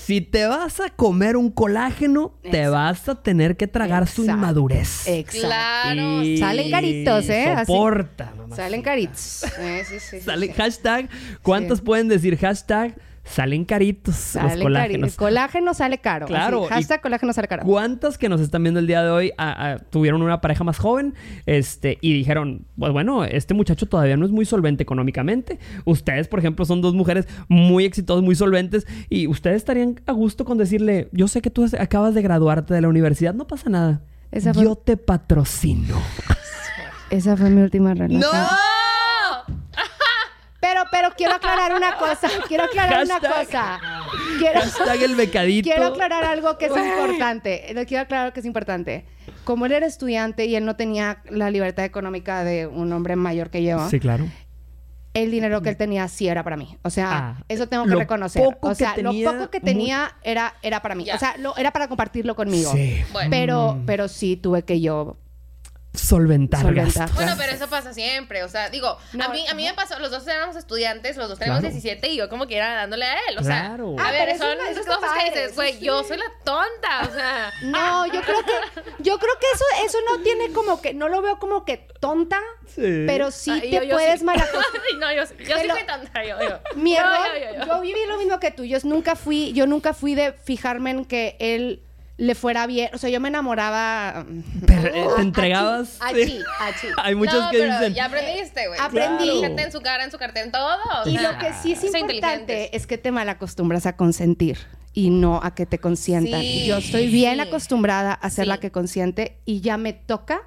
Si te vas a comer un colágeno, te vas a tener que tragar su inmadurez. Exacto. Claro. Salen caritos, ¿eh? Soporta, Salen caritos. Eh, sí, sí, Salen hashtag. ¿Cuántos pueden decir hashtag? Salen caritos los colágenos. El colágeno sale caro. Claro. hashtag colágeno sale caro. ¿Cuántas que nos están viendo el día de hoy tuvieron una pareja más joven este, y dijeron, pues bueno, este muchacho todavía no es muy solvente económicamente? Ustedes, por ejemplo, son dos mujeres muy exitosas, muy solventes y ustedes estarían a gusto con decirle, yo sé que tú acabas de graduarte de la universidad, no pasa nada. Yo te patrocino. Esa fue mi última relación. ¡No! Pero, pero quiero aclarar una cosa. Quiero aclarar una cosa. Quiero, Hashtag el becadito. Quiero aclarar algo que es importante. Quiero aclarar algo que es importante. Como él era estudiante y él no tenía la libertad económica de un hombre mayor que yo. Sí, claro. El dinero que él tenía sí era para mí. O sea, ah, eso tengo que reconocer. O sea, lo poco que tenía era, era para mí. O sea, lo, era para compartirlo conmigo. Sí. Pero, mm. pero sí tuve que yo solventar, Bueno, pero eso pasa siempre. O sea, digo, a mí, a mí me pasó, los dos éramos estudiantes, los dos tenemos 17 y yo como que era dándole a él. O sea, a ver, son esas cosas que dices, güey, yo soy la tonta. O sea. No, yo creo que, yo creo que eso, eso no tiene como que, no lo veo como que tonta, sí. pero sí te puedes mal no, yo, yo sí fui tonta, yo, yo. Mi error, yo viví lo mismo que tú. Yo nunca fui, yo nunca fui de fijarme en que él le fuera bien. O sea, yo me enamoraba. Pero, eh, ¿Te entregabas? Achí, Hay muchos que dicen. Ya aprendiste, güey. Aprendí. Fíjate en su cara, en su cartel, en todo. Y lo que sí es importante es que te malacostumbras a consentir y no a que te consientan. yo estoy bien acostumbrada a ser la que consiente y ya me toca.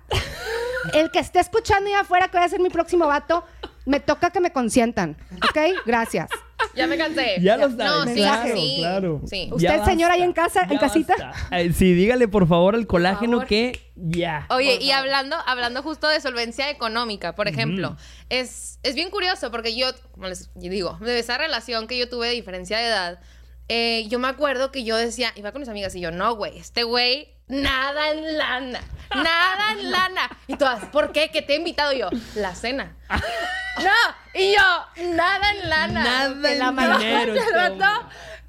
El que esté escuchando ahí afuera, que voy a ser mi próximo vato, me toca que me consientan. ¿Ok? Gracias. Ya me cansé. Ya, lo sabes. No, sí, claro, sí. claro. Sí. ¿Usted, señora, ahí en casa, en casita? sí, dígale por favor al colágeno que ya. Oye, y hablando, hablando justo de solvencia económica, por ejemplo, es, es bien curioso porque yo, como les digo, de esa relación que yo tuve de diferencia de edad, eh, yo me acuerdo que yo decía, iba con mis amigas y yo, no, güey, este güey, nada en lana, nada en lana. Y todas, ¿por qué? ¿Qué te he invitado yo? La cena. no, y yo, nada en lana. Nada en la dinero.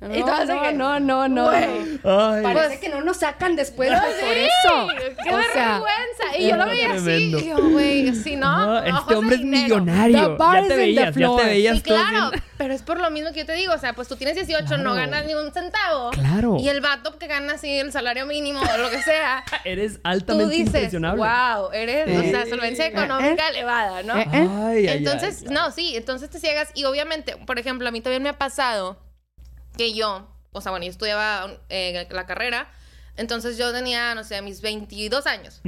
No, no, no, no, Parece que no nos sacan después por eso. ¡Qué vergüenza! Y yo lo veía así. Y yo, güey, si no. este hombre es millonario. Ya te veías, ya te veías. Sí, claro. Pero es por lo mismo que yo te digo. O sea, pues tú tienes 18, no ganas ni un centavo. Claro. Y el vato que gana así el salario mínimo o lo que sea. eres altamente tú dices, impresionable. Wow, eres, o sea, solvencia económica elevada, ¿no? Ay, entonces, no, sí, entonces te ciegas. Y obviamente, por ejemplo, a mí también me ha pasado que yo, o sea, bueno, yo estudiaba eh, la carrera, entonces yo tenía, no sé, mis 22 años.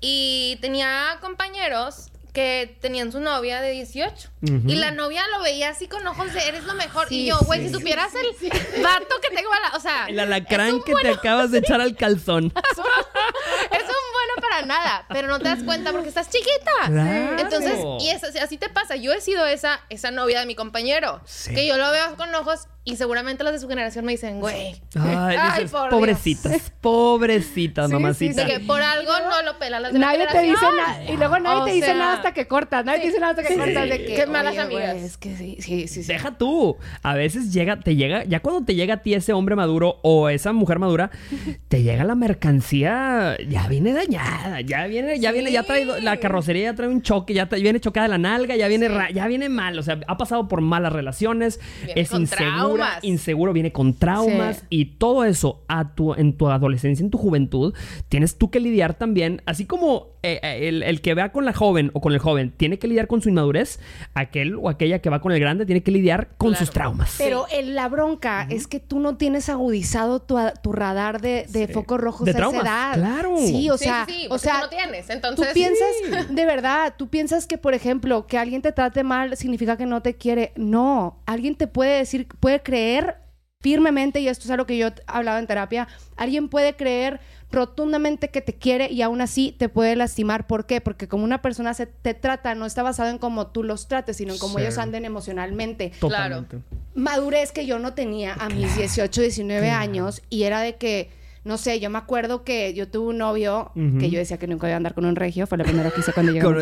Y tenía compañeros que tenían su novia de 18. Y la novia lo veía así con ojos de eres lo mejor. y yo, güey, si supieras el vato que tengo a la. O sea. El alacrán que te acabas de echar al calzón. es un bueno para nada. Pero no te das cuenta porque estás chiquita. Entonces, y así te pasa. Yo he sido esa, esa novia de mi compañero. Que yo lo veo con ojos y seguramente los de su generación me dicen, güey. Ay, pobrecitas, pobrecitas, mamacitas. que por algo no lo pelan las de Nadie te dice nada. Y luego nadie te dice nada hasta que cortas. Nadie te dice nada hasta que cortas. De que, Qué malas amigas. es que sí, sí, sí, Deja tú. A veces llega, te llega, ya cuando te llega a ti ese hombre maduro o esa mujer madura, te llega la mercancía, ya viene dañada, ya viene, ya viene, ya trae, la carrocería ya trae un choque, ya viene chocada la nalga, ya viene, ya viene mal. O sea, ha pasado por malas relaciones, es inseguro inseguro, viene con traumas y todo eso a tu, en tu adolescencia, en tu juventud, tienes tú que lidiar también, así como eh, eh, el, que vea con la joven o con el joven tiene que lidiar con su inmadurez, aquel o aquella que va con el grande tiene que lidiar con sus traumas. Pero la bronca es que tú no tienes agudizado tu, radar de, de focos rojos de traumas, Claro. Sí, o sea, o sea, no tienes. Entonces, tú piensas, de verdad, tú piensas que, por ejemplo, que alguien te trate mal significa que no te quiere. No, alguien te puede decir, puede creer firmemente, y esto es algo que yo hablaba en terapia, alguien puede creer rotundamente que te quiere y aún así te puede lastimar. ¿Por qué? Porque como una persona se te trata, no está basado en cómo tú los trates, sino en cómo ellos anden emocionalmente. Claro. Madurez que yo no tenía a mis 18, 19 años y era de que no sé, yo me acuerdo que yo tuve un novio que yo decía que nunca iba a andar con un regio, fue lo primero que hice cuando llegué. con,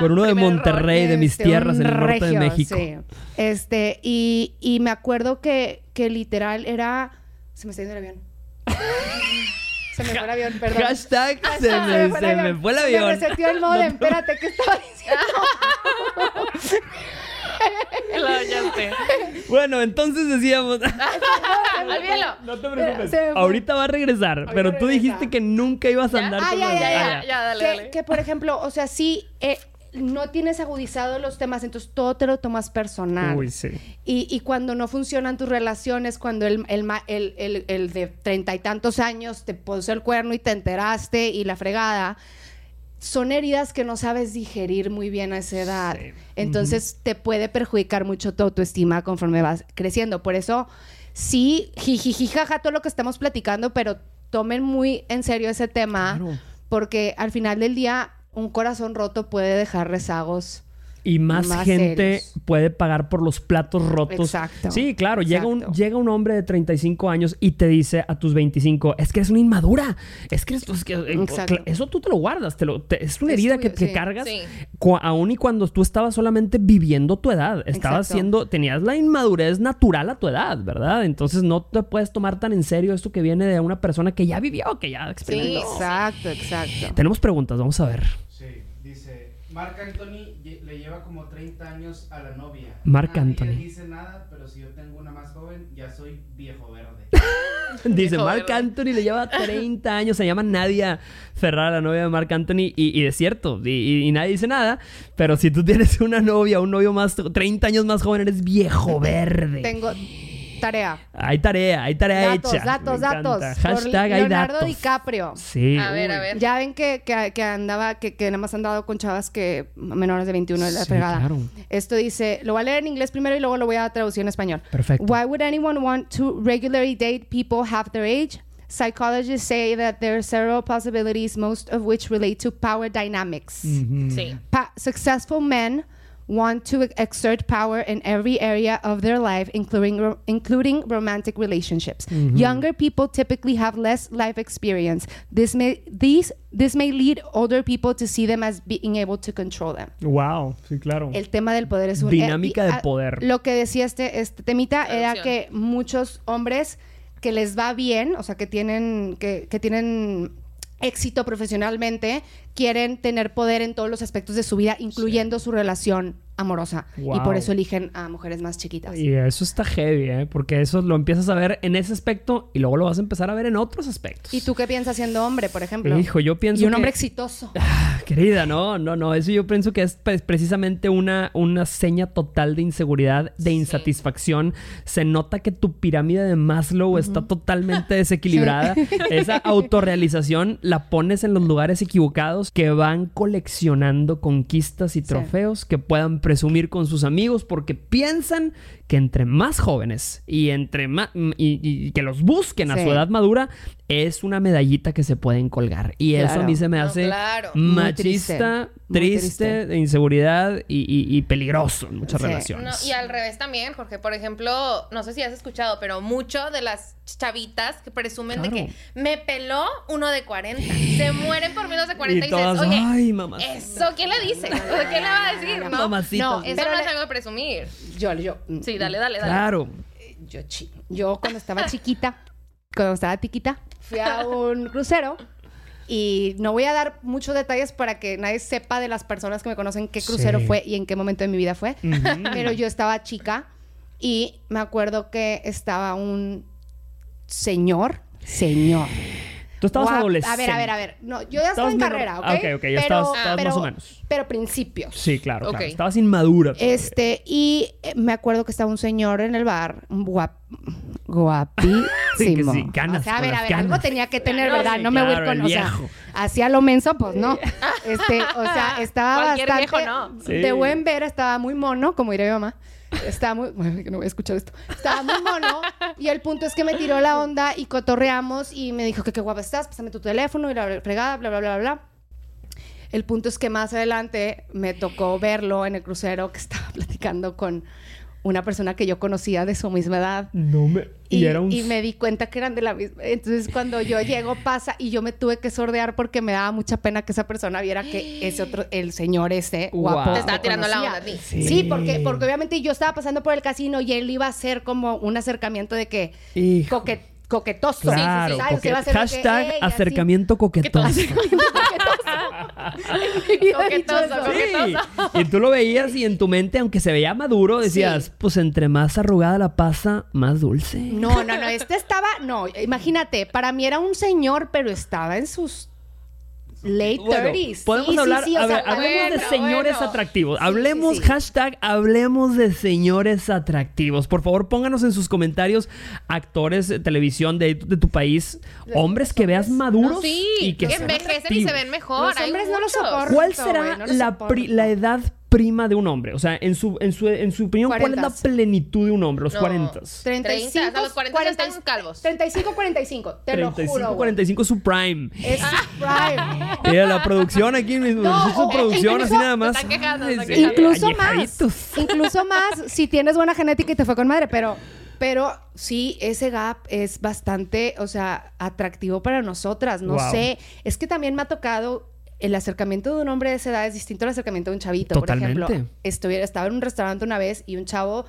con uno de Monterrey, de mis este, tierras en el norte de México. Sí. Este, y, y me acuerdo que, que literal era. Se me está yendo el avión. se me fue el avión, perdón. Hashtag se, me, se, me, fue el avión. Se me reseteó el modem. Espérate, ¿qué estaba diciendo? bueno, entonces decíamos. No te preocupes. Ahorita va a regresar, pero tú dijiste que nunca ibas a andar con ya, ya, ya, dale, que, por ejemplo, o sea, sí. No tienes agudizado los temas, entonces todo te lo tomas personal. Uy, sí. Y, y cuando no funcionan tus relaciones, cuando el, el, el, el de treinta y tantos años te puso el cuerno y te enteraste y la fregada, son heridas que no sabes digerir muy bien a esa edad. Entonces te puede perjudicar mucho tu autoestima conforme vas creciendo. Por eso, sí, jijijijaja, todo lo que estamos platicando, pero tomen muy en serio ese tema, porque al final del día un corazón roto puede dejar rezagos y más, gente puede pagar por los platos rotos. Exacto. Sí, claro. Llega, un, llega un hombre de 35 años y te dice a tus 25, es que es una inmadura. Es que, eh, eso tú te lo guardas. Te lo, es una herida que, cargas aún y cuando tú estabas solamente viviendo tu edad. Estabas siendo, tenías la inmadurez natural a tu edad, ¿verdad? Entonces no te puedes tomar tan en serio esto que viene de una persona que ya vivió, que ya experimentó. Sí, exacto, exacto. Tenemos preguntas, vamos a ver. Marc Anthony le lleva como 30 años a la novia. Marc Anthony. No dice nada, pero si yo tengo una más joven, ya soy viejo verde. dice Marc Anthony le lleva 30 años, se llama Nadia Ferrara, la novia de Marc Anthony, y, es cierto, y, y, nadie dice nada, pero si tú tienes una novia, un novio más, 30 años más joven, eres viejo verde. Tengo Tarea. Hay tarea, hay tarea datos, hecha. Datos, datos, Hashtag hay Leonardo DiCaprio. Sí. A ver, a ver. Ya ven que, que, andaba, que, que nada más han dado con chavas que menores de 21 de la sí, Claro. Esto dice, lo voy a leer en inglés primero y luego lo voy a traducir en español. Perfecto. Why would anyone want to regularly date people half their age? Psychologists say that there are several possibilities, most of which relate to power dynamics. Sí. successful men want to exert power in every area of their life, including ro- including romantic relationships. Mm-hmm. Younger people typically have less life experience. This may these this may lead older people to see them as being able to control them. Wow, sí, claro. El tema del poder es un dinámica eh, de poder. Lo que decía este este temita era que muchos hombres que les va bien, o sea, que tienen que, que tienen éxito profesionalmente, quieren tener poder en todos los aspectos de su vida, incluyendo su relación amorosa. Y por eso eligen a mujeres más chiquitas. Y eso está heavy, ¿eh? Porque eso lo empiezas a ver en ese aspecto y luego lo vas a empezar a ver en otros aspectos. ¿Y tú qué piensas siendo hombre, por ejemplo? Hijo, yo pienso. Y un hombre exitoso. Ah, querida, no, no, no. Eso yo pienso que es precisamente una, una seña total de inseguridad, de insatisfacción. Se nota que tu pirámide de Maslow está totalmente desequilibrada. Esa autorrealización la pones en los lugares equivocados que van coleccionando conquistas y trofeos que puedan presumir con sus amigos porque piensan que entre más jóvenes y entre más y, que los busquen a su edad madura es una medallita que se pueden colgar. Y eso a mí se me hace machista triste, de inseguridad y, peligroso en muchas relaciones. y al revés también Jorge. Por ejemplo no sé si has escuchado pero mucho de las chavitas que presumen de que me peló uno de 40 se mueren por menos de 40 y, dices oye Ay, eso quién le dice quién le va a decir no no eso no es algo de presumir. Yo yo sí dale, dale, dale. Claro. Yo, yo cuando estaba chiquita, cuando estaba tiquita, fui a un crucero y no voy a dar muchos detalles para que nadie sepa de las personas que me conocen qué crucero fue y en qué momento de mi vida fue. Pero yo estaba chica y me acuerdo que estaba un señor, señor, Tú estabas adolescente. A ver, a ver, a ver. No, yo ya estaba en carrera, ¿ok? Ah, ok, ok. Ya estabas, más o menos. Pero principios. Sí, claro, claro. Estabas inmadura. Este, y eh, me acuerdo que estaba un señor en el bar, guap, guapísimo. sí, que sí, ganas. O sea, a ver, a ver, algo tenía que tener, ¿verdad? No me voy con, o sea, hacía lo menso, pues no. Este, o sea, estaba Cualquier bastante viejo, no. de buen ver, estaba muy mono, como diría mi mamá. Estaba muy. Bueno, no voy a escuchar esto. Estaba muy mono. y el punto es que me tiró la onda y cotorreamos y me dijo que qué guapa estás, pásame tu teléfono y la fregada, bla, bla, bla, bla. El punto es que más adelante me tocó verlo en el crucero que estaba platicando con una persona que yo conocía de su misma edad. No me... Y, era un... y, me di cuenta que eran de la misma. Entonces cuando yo llego pasa y yo me tuve que sordear porque me daba mucha pena que esa persona viera que ese otro, el señor ese guapo. Te estaba tirando la onda a ti. Sí. porque, porque obviamente yo estaba pasando por el casino y él iba a hacer como un acercamiento de que coquet coquetoso. Claro, sí, sí, sí. hashtag acercamiento coquetoso. coquetoso, coquetoso. Y tú lo veías y en tu mente, aunque se veía maduro, decías, pues entre más arrugada la pasa, más dulce. No, no, no. Este estaba, no, imagínate, para mí era un señor, pero estaba en sus late 30s. Podemos hablar, hablemos de señores atractivos. hablemos, hashtag, hablemos de señores atractivos. Por favor, pónganos en sus comentarios actores de televisión de, tu país, hombres que veas maduros y que, envejecen y se ven mejor. Los hombres no lo soportan. ¿Cuál será la, la edad prima de un hombre? O sea, en su, en su, en su opinión, ¿cuál es la plenitud de un hombre? Los 40. 35. Hasta los 40, 40 están calvos. 35, 45. Te 35, lo juro. 45 es su prime. Es su prime. Mira, la producción aquí, no, su producción, así nada más. incluso más. Incluso más si tienes buena genética y te fue con madre, pero. Pero sí, ese gap es bastante, o sea, atractivo para nosotras. No sé. Es que también me ha tocado el acercamiento de un hombre de esa edad es distinto al acercamiento de un chavito. Totalmente. Por ejemplo, estuviera, estaba en un restaurante una vez y un chavo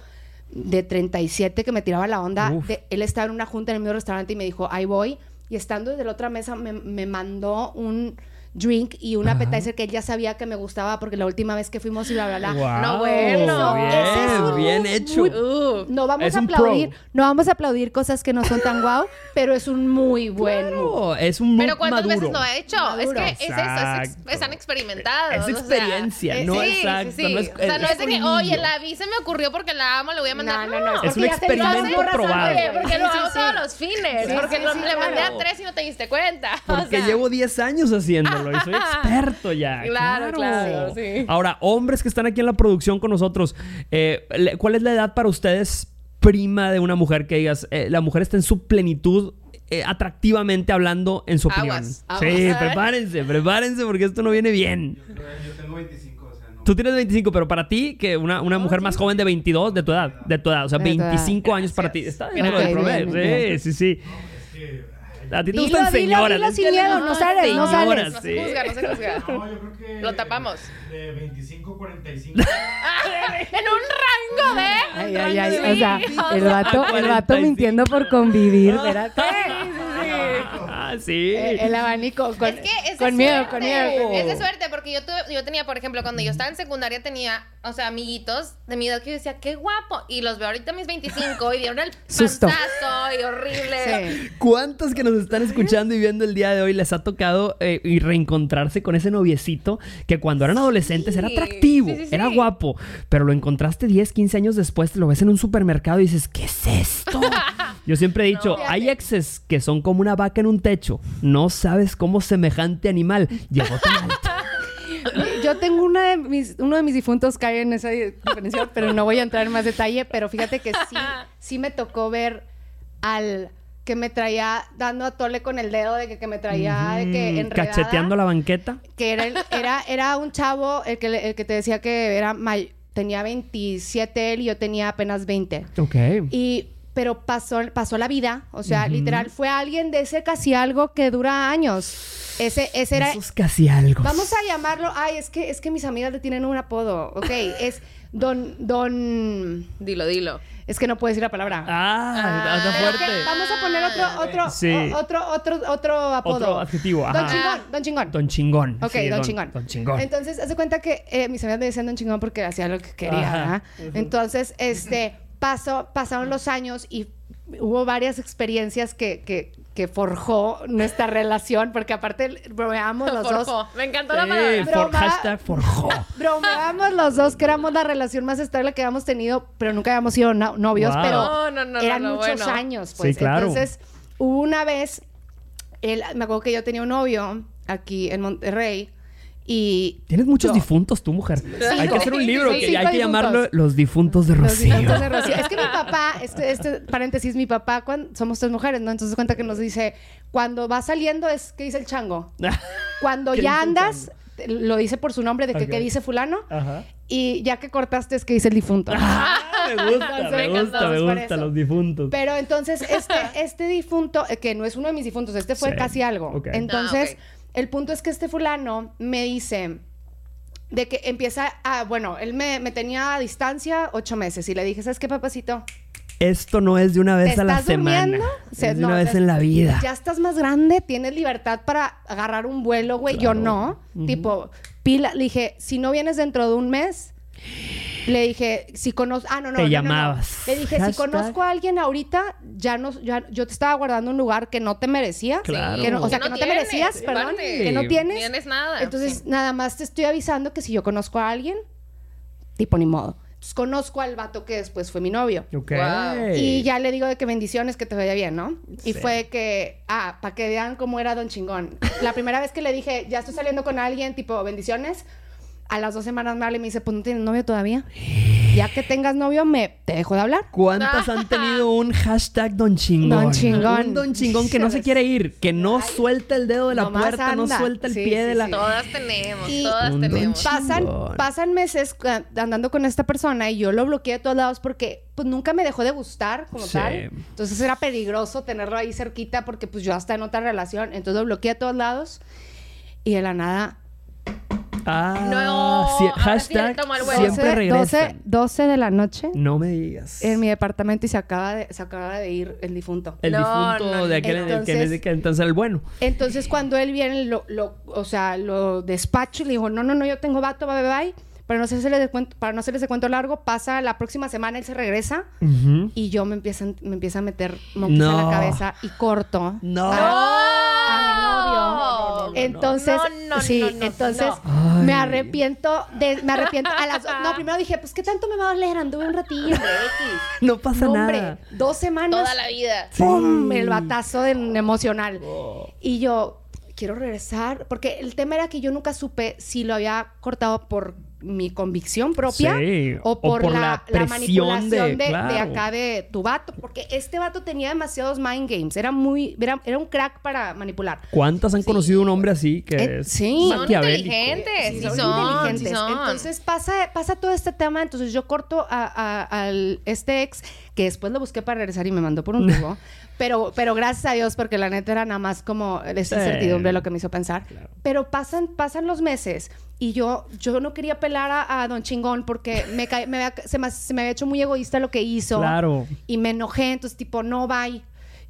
de 37 que me tiraba la onda, él estaba en una junta en el mismo restaurante y me dijo, ahí voy. Y estando desde la otra mesa me, me mandó un drink y un appetizer que él ya sabía que me gustaba porque la última vez que fuimos y bla bla bla. no bueno. Bien, bien hecho. Uh. no vamos a aplaudir, no vamos a aplaudir cosas que no son tan guau, pero es un muy buen claro, es un Pero cuántas veces lo ha hecho? Es que es eso, es, están experimentados. Es experiencia, no es exacto. No es, o sea, no es, de que, oye, la vi se me ocurrió porque la amo, le voy a mandar. No, no, no. Es un experimento probado. Porque lo hago todos los fines. Porque le mandé a tres y no te diste cuenta. Porque llevo 10 años haciendo y soy experto ya. Claro, claro, sí. Ahora, hombres que están aquí en la producción con nosotros, eh, ¿cuál es la edad para ustedes prima de una mujer que digas, eh, la mujer está en su plenitud eh, atractivamente hablando en su opinión. Sí, prepárense, prepárense porque esto no viene bien. Yo tengo 25, o sea, no. Tú tienes 25, pero para ti, que una, una mujer más joven de 22, de tu edad, de tu edad, o sea, 25 años para ti. Está bien, okay, Sí, sí, sí. A ti te gustan señoras. Dilo, sin miedo, no sales, no sales. No se juzga, no se juzga. No, yo creo que... Lo tapamos. De 25 45. en un rango de... Ay, ay, ay. O sea, el vato, el vato mintiendo por convivir, ¿verdad? Ah, sí. El, abanico con, es que es con miedo, con miedo. Es de suerte, porque yo, yo tenía, por ejemplo, cuando yo estaba en secundaria tenía, o sea, amiguitos de mi edad que yo decía, qué guapo. Y los veo ahorita a mis 25 y dieron el Susto. y horrible. ¿Cuántos que nos están escuchando y viendo el día de hoy les ha tocado eh, y reencontrarse con ese noviecito que cuando eran adolescentes era atractivo, era guapo, pero lo encontraste 10, 15 años después, te lo ves en un supermercado y dices, ¿qué es esto? Yo siempre he dicho, hay exes que son como una vaca en un techo. No sabes cómo semejante animal llegó tan alto. Yo tengo una de mis, uno de mis difuntos cae en esa diferencia, pero no voy a entrar en más detalle. Pero fíjate que sí, sí me tocó ver al que me traía dando a tole con el dedo de que, me traía de que enredada, cacheteando la banqueta que era era era un chavo el que el que te decía que era tenía 27 él y yo tenía apenas 20 Ok. y pero pasó, pasó la vida. O sea, literal, fue alguien de ese casi algo que dura años. Ese, ese era. Esos casi algo. Vamos a llamarlo. Ay, es que, es que mis amigas le tienen un apodo. Ok, es Don. Don. Dilo, dilo. Es que no puedo decir la palabra. Ah, está fuerte. Vamos a poner otro, otro, otro, otro, otro apodo. Otro adjetivo. Don Chingón, Don Chingón. Don Chingón. Ok, don, Chingón. Don Chingón. Entonces, hace cuenta que eh, mis amigas me decían Don Chingón porque hacía lo que quería. Entonces, este pasó, pasaron los años y hubo varias experiencias que, que, que forjó nuestra relación, porque aparte bromeamos los dos. Me encantó la palabra. For, hashtag forjó. bromeamos los dos que éramos la relación más estable que habíamos tenido, pero nunca habíamos sido novios, pero eran muchos años, pues. Entonces, hubo una vez, él, me acuerdo que yo tenía un novio aquí en Monterrey y Tienes muchos difuntos, tu mujer. hay que hacer un libro que hay que llamarlo Los difuntos de Rocío. Los difuntos de Rocío. Es que mi papá, este, este paréntesis, mi papá, cuando, somos tres mujeres, ¿no? Entonces cuenta que nos dice, cuando va saliendo es que dice el chango. Cuando ya andas, lo dice por su nombre de que, dice fulano. Ajá. Y ya que cortaste es que dice el difunto. Ah, me gusta, me gusta, me gusta los difuntos. Pero entonces este, este difunto, eh, que no es uno de mis difuntos, este fue casi algo. Entonces... Ah, el punto es que este fulano me dice de que empieza a, bueno, él me, tenía a distancia ocho meses y le dije, ¿sabes qué, papacito? Esto no es de una vez a la semana. es de una vez en la vida. Ya estás más grande, tienes libertad para agarrar un vuelo, güey. Yo no. Tipo, pila. Le dije, si no vienes dentro de un mes, le dije, si conozco. Ah, no, no. Te llamabas. Le dije, si conozco a alguien ahorita, ya no. Ya, yo te estaba guardando un lugar que no te merecías. Claro. o sea, que no, te merecías, perdón. Que no tienes. Tienes nada. Entonces, nada más te estoy avisando que si yo conozco a alguien, tipo, ni modo. Entonces, conozco al vato que después fue mi novio. Ok. Y ya le digo de que bendiciones, que te vaya bien, ¿no? Y fue que, ah, para que vean cómo era Don Chingón. La primera vez que le dije, ya estoy saliendo con alguien, tipo, bendiciones, a las dos semanas me habla y me dice, pues no tienes novio todavía. Ya que tengas novio, me te dejo de hablar. ¿Cuántas han tenido un hashtag don chingón? Don chingón. Un don chingón que no se quiere ir, que no suelta el dedo de la puerta, no suelta el pie de la. Todas tenemos, todas tenemos. Pasan, pasan meses andando con esta persona y yo lo bloqueé de todos lados porque pues nunca me dejó de gustar como tal. Entonces era peligroso tenerlo ahí cerquita porque pues yo hasta en otra relación. Entonces lo bloqueé de todos lados y de la nada Ah, no. hashtag siempre regresa. 12, de la noche. No me digas. En mi departamento y se acaba de, se acaba de ir el difunto. El difunto de aquel entonces, que, entonces el bueno. Entonces cuando él viene, lo, lo, o sea, lo despacho y le digo, no, no, no, yo tengo vato, bye, bye, bye. Para no hacerles de cuento, para no hacerles de cuento largo, pasa la próxima semana, él se regresa y yo me empieza, me empieza a meter monkeys en la cabeza y corto. No. A, entonces, sí, entonces me arrepiento de, me arrepiento a las, no, primero dije, pues qué tanto me va a doler, anduve un ratillo, No pasa no, hombre, nada. dos semanas. Toda la vida. ¡Pum! El batazo de, emocional. Oh. Y yo quiero regresar, porque el tema era que yo nunca supe si lo había cortado por mi convicción propia o, por la, manipulación de, acá de tu vato. Porque este vato tenía demasiados mind games. Era muy, era, un crack para manipular. ¿Cuántas han conocido un hombre así que eh, sí. son inteligentes? son, inteligentes. Entonces pasa, pasa todo este tema. Entonces yo corto a, este ex que después lo busqué para regresar y me mandó por un tubo. pero, pero gracias a Dios, porque la neta era nada más como esa incertidumbre lo que me hizo pensar. Pero pasan, pasan los meses y yo, yo no quería pelar a, Don Chingón porque me, se, me, se, me, había hecho muy egoísta lo que hizo. Claro. Y me enojé, entonces tipo, no, bye.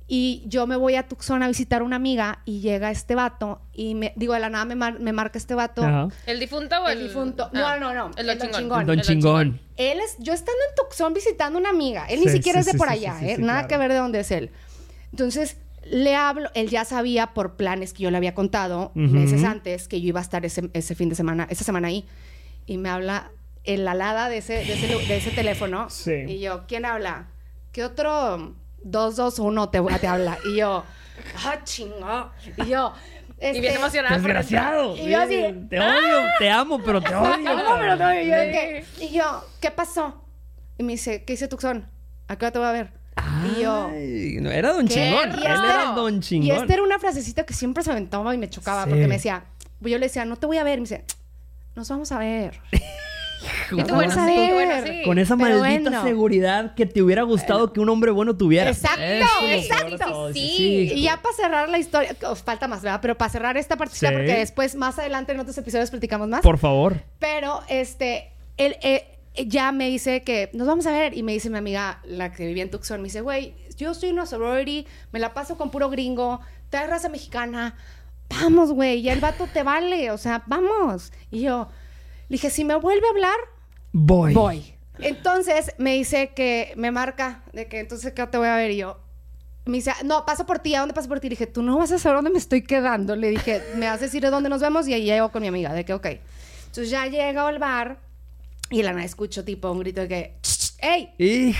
Y yo me voy a Tucson a visitar a una amiga y llega este vato y me, digo, de la nada me, me marca este vato. ¿El difunto o el...? El difunto. no, ah, no, no. El don, chingón. Don chingón. Él es, yo estando en Tucson visitando a una amiga. Él ni siquiera es de por allá, ¿eh? Nada que ver de dónde es él. Entonces, le hablo, él ya sabía por planes que yo le había contado meses antes que yo iba a estar ese, ese, fin de semana, esa semana ahí. Y me habla en la alada de ese, de ese, de ese teléfono. Y yo, ¿quién habla? ¿Qué otro 221 te, te habla? Y yo, ah, chingo. Y yo, este, y bien emocionada. Desgraciado. Y yo así, te odio, te amo, pero te odio. pero te odio. Y yo, y yo, ¿qué pasó? Y me dice, ¿qué dice Tucson? ¿A qué hora te voy a ver? Y yo. No, era Don Chingón. Él era Don Chingón. Y esta era una frasecita que siempre se aventaba y me chocaba porque me decía, yo le decía, no te voy a ver. Y me dice, nos vamos a ver. Con esa maldita seguridad que te hubiera gustado que un hombre bueno tuviera. Exacto, exacto. Sí. Y ya para cerrar la historia, falta más, ¿verdad? Pero para cerrar esta partida, porque después, más adelante en otros episodios platicamos más. Por favor. Pero, este, él, eh, ya me dice que nos vamos a ver y me dice mi amiga, la que vivía en Tucson, me dice, güey, yo estoy en una sorority, me la paso con puro gringo, traes raza mexicana, vamos, güey, ya el vato te vale, o sea, vamos. Y yo, le dije, si me vuelve a hablar, voy. Voy. Entonces me dice que me marca de que entonces ¿qué te voy a ver y yo. Me dice, no, paso por ti, ¿a dónde paso por ti? Le dije, tú no vas a saber dónde me estoy quedando. Le dije, me vas a decir de dónde nos vemos y ahí llego con mi amiga, de que, ok. Entonces ya llego al bar y la nada escucho tipo un grito de que, ¡Ey! y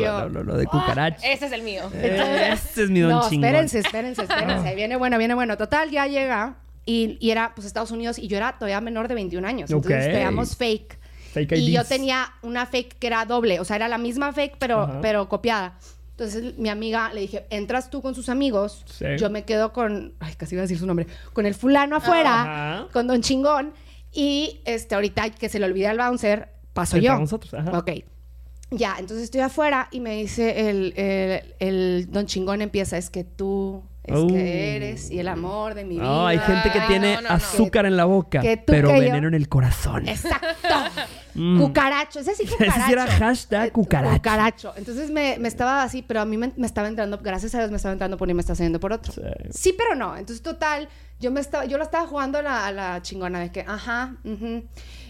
yo, no, no, de cucaracha. ese es el mío. ese es mi don No, espérense, espérense, espérense. Viene bueno, viene bueno. Total, ya llega y, era pues Estados Unidos y yo era todavía menor de 21 años. Entonces pegamos fake. Fake y yo tenía una fake que era doble, o sea, era la misma fake pero, pero copiada. Entonces mi amiga le dije, entras tú con sus amigos, yo me quedo con, ay, casi iba a decir su nombre, con el fulano afuera, con Don Chingón, y este, ahorita que se le olvida el bouncer, paso yo. Nosotros, ajá. Ok. Ya, entonces estoy afuera y me dice el, el, el Don Chingón empieza, es que tú es que uh. eres y el amor de mi vida. No, hay gente que tiene azúcar en la boca, pero veneno en el corazón. Exacto. Mm. Cucaracho, ese sí cucaracho. Ese era hashtag eh, cucaracho. Cucaracho. Entonces me, me, estaba así, pero a mí me, estaba entrando, gracias a Dios me estaba entrando por uno y me está saliendo por otro. Sí. pero no. Entonces, total, yo me estaba, yo lo estaba jugando a la, a la chingona de que, ajá,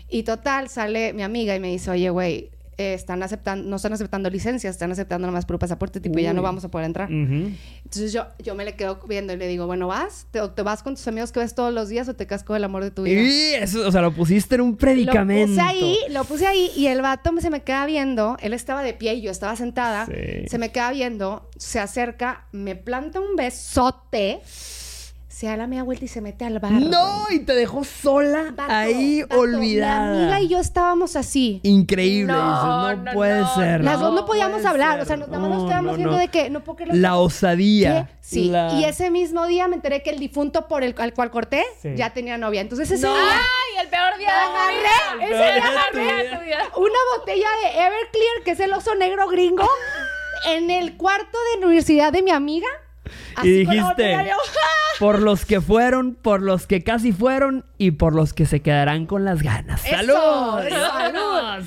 y total, sale mi amiga y me dice, oye, güey, eh, están aceptando, no están aceptando licencias, están aceptando nomás por pasaporte, tipo, ya no vamos a poder entrar. Entonces yo, yo me le quedo viendo y le digo, bueno, ¿vas? ¿Te, ¿Te, vas con tus amigos que ves todos los días o te casco el amor de tu vida? Y eso, o sea, lo pusiste en un predicamento. Lo puse ahí, lo puse ahí y el vato se me queda viendo, él estaba de pie y yo estaba sentada, se me queda viendo, se acerca, me planta un besote se da la media vuelta y se mete al bar. No, y te dejó sola ahí olvidada. Mi amiga y yo estábamos así. Increíble, no, no, puede ser. Las dos no podíamos hablar, o sea, nada más nos quedamos viendo de que no puedo La osadía. Sí, y ese mismo día me enteré que el difunto por el al cual corté ya tenía novia. Entonces ese día... ¡Ay, el peor día agarré, ese día agarré una botella de Everclear, que es el oso negro gringo, en el cuarto de universidad de mi amiga y dijiste, por los que fueron, por los que casi fueron y por los que se quedarán con las ganas. ¡Salud! ¡Salud!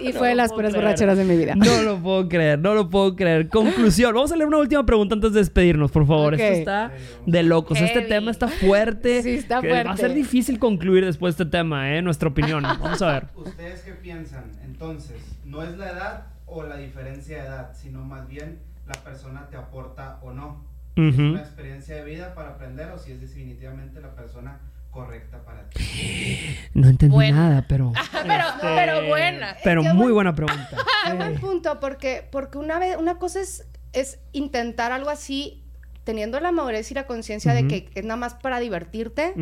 Y fue de las peores borracheras de mi vida. No lo puedo creer, no lo puedo creer. Conclusión. Vamos a leer una última pregunta antes de despedirnos, por favor. Esto está de locos. Este tema está fuerte. Sí, está fuerte. Va a ser difícil concluir después de este tema, ¿eh? Nuestra opinión. Vamos a ver. ¿Ustedes qué piensan? Entonces, no es la edad o la diferencia de edad, sino más bien la persona te aporta o no es una experiencia de vida para aprender o si es definitivamente la persona correcta para ti. No entendí nada, pero... pero, pero este, buena. Pero muy buena pregunta. buen punto, porque, porque una, vez, una cosa es, es intentar algo así teniendo la madurez y la conciencia de que es nada más para divertirte,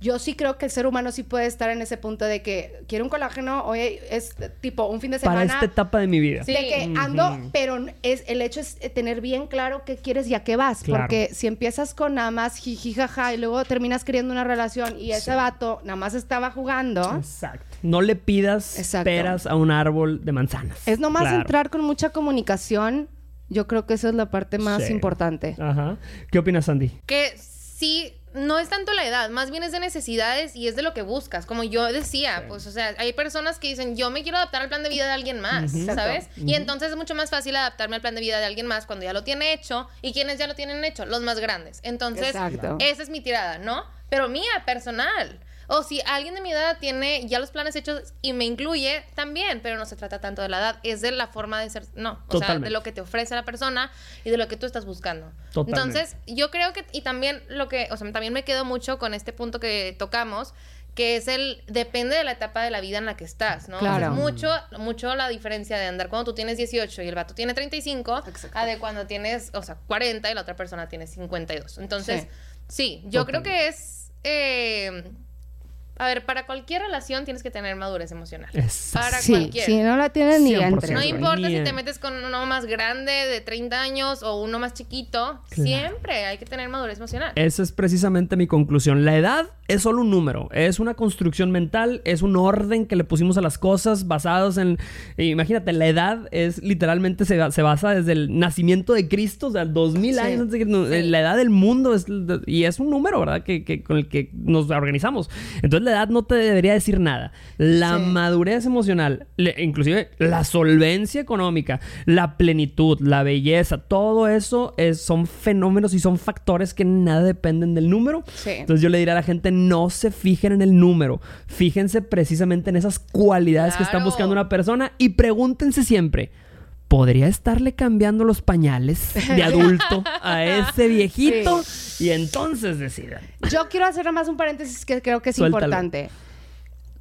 yo sí creo que el ser humano sí puede estar en ese punto de que quiero un colágeno, hoy es tipo un fin de semana. Para esta etapa de mi vida. De que ando, pero es, el hecho es tener bien claro qué quieres y a qué vas. Porque si empiezas con nada más jiji, jaja, y luego terminas queriendo una relación y ese vato nada más estaba jugando. Exacto. No le pidas esperas a un árbol de manzanas. Es nomás entrar con mucha comunicación yo creo que esa es la parte más importante. Ajá. ¿Qué opinas, Sandy? Que sí no es tanto la edad, más bien es de necesidades y es de lo que buscas. Como yo decía, pues, o sea, hay personas que dicen, yo me quiero adaptar al plan de vida de alguien más, ¿sabes? Y entonces es mucho más fácil adaptarme al plan de vida de alguien más cuando ya lo tiene hecho. ¿Y quienes ya lo tienen hecho? Los más grandes. Entonces, esa es mi tirada, ¿no? Pero mía, personal. O si alguien de mi edad tiene ya los planes hechos y me incluye, también, pero no se trata tanto de la edad, es de la forma de ser, no, o sea, de lo que te ofrece la persona y de lo que tú estás buscando. Entonces, yo creo que, y también lo que, o sea, también me quedo mucho con este punto que tocamos, que es el depende de la etapa de la vida en la que estás, ¿no? Claro. mucho mucho la diferencia de andar cuando tú tienes 18 y el vato tiene 35 a de cuando tienes, o sea, 40 y la otra persona tiene 52. Entonces, sí, yo creo que es eh, a ver, para cualquier relación tienes que tener madurez emocional. Para cualquier. Si no la tienes ni entre. No importa si te metes con uno más grande de 30 años o uno más chiquito, siempre hay que tener madurez emocional. Esa es precisamente mi conclusión. La edad es solo un número, es una construcción mental, es un orden que le pusimos a las cosas basados en... Imagínate, la edad es literalmente se, basa desde el nacimiento de Cristo, o sea, 2000 años antes de que... La edad del mundo es... Y es un número, ¿verdad? Que, con el que nos organizamos. Entonces, la edad no te debería decir nada. La madurez emocional, inclusive la solvencia económica, la plenitud, la belleza, todo eso es, son fenómenos y son factores que nada dependen del número. Entonces yo le diría a la gente, no se fijen en el número, fíjense precisamente en esas cualidades que están buscando una persona y pregúntense siempre. ¿Podría estarle cambiando los pañales de adulto a ese viejito? Y entonces decidan. Yo quiero hacer más un paréntesis que creo que es importante.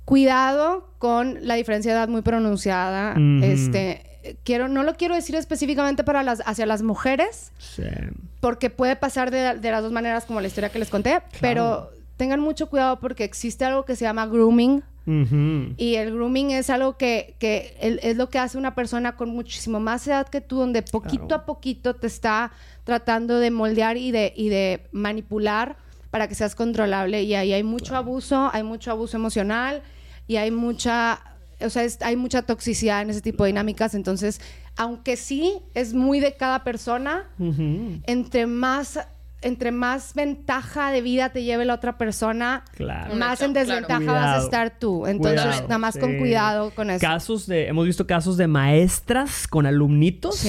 Cuidado con la diferencia de edad muy pronunciada. Este, quiero, no lo quiero decir específicamente para las, hacia las mujeres, porque puede pasar de, las dos maneras como la historia que les conté, pero tengan mucho cuidado porque existe algo que se llama grooming y el grooming es algo que, es lo que hace una persona con muchísimo más edad que tú, donde poquito a poquito te está tratando de moldear y de, y de manipular para que seas controlable. Y ahí hay mucho abuso, hay mucho abuso emocional y hay mucha, o sea, hay mucha toxicidad en ese tipo de dinámicas. Entonces, aunque sí es muy de cada persona, entre más entre más ventaja de vida te lleve la otra persona, más en desventaja vas a estar tú. Entonces, nada más con cuidado con eso. Casos de, hemos visto casos de maestras con alumnitos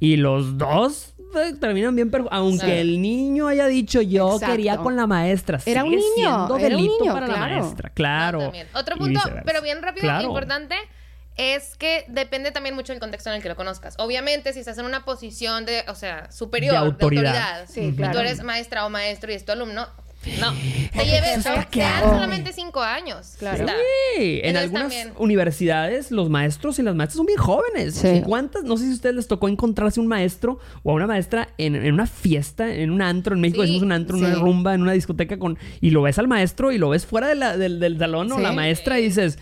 y los dos eh, terminan bien, pero aunque el niño haya dicho yo quería con la maestra, era un niño, era un niño para la maestra, claro. Otro punto, pero bien rápido, importante es que depende también mucho del contexto en el que lo conozcas. Obviamente, si estás en una posición de, o sea, superior, de autoridad, sí, tú eres maestra o maestro y es tu alumno, no, te lleves, solamente cinco años. Claro. Sí, en algunas universidades los maestros y las maestras son bien jóvenes. Sí. ¿Cuántas? No sé si a ustedes les tocó encontrarse un maestro o a una maestra en, una fiesta, en un antro. En México decimos un antro, una rumba, en una discoteca con... Y lo ves al maestro y lo ves fuera del, salón o la maestra y dices,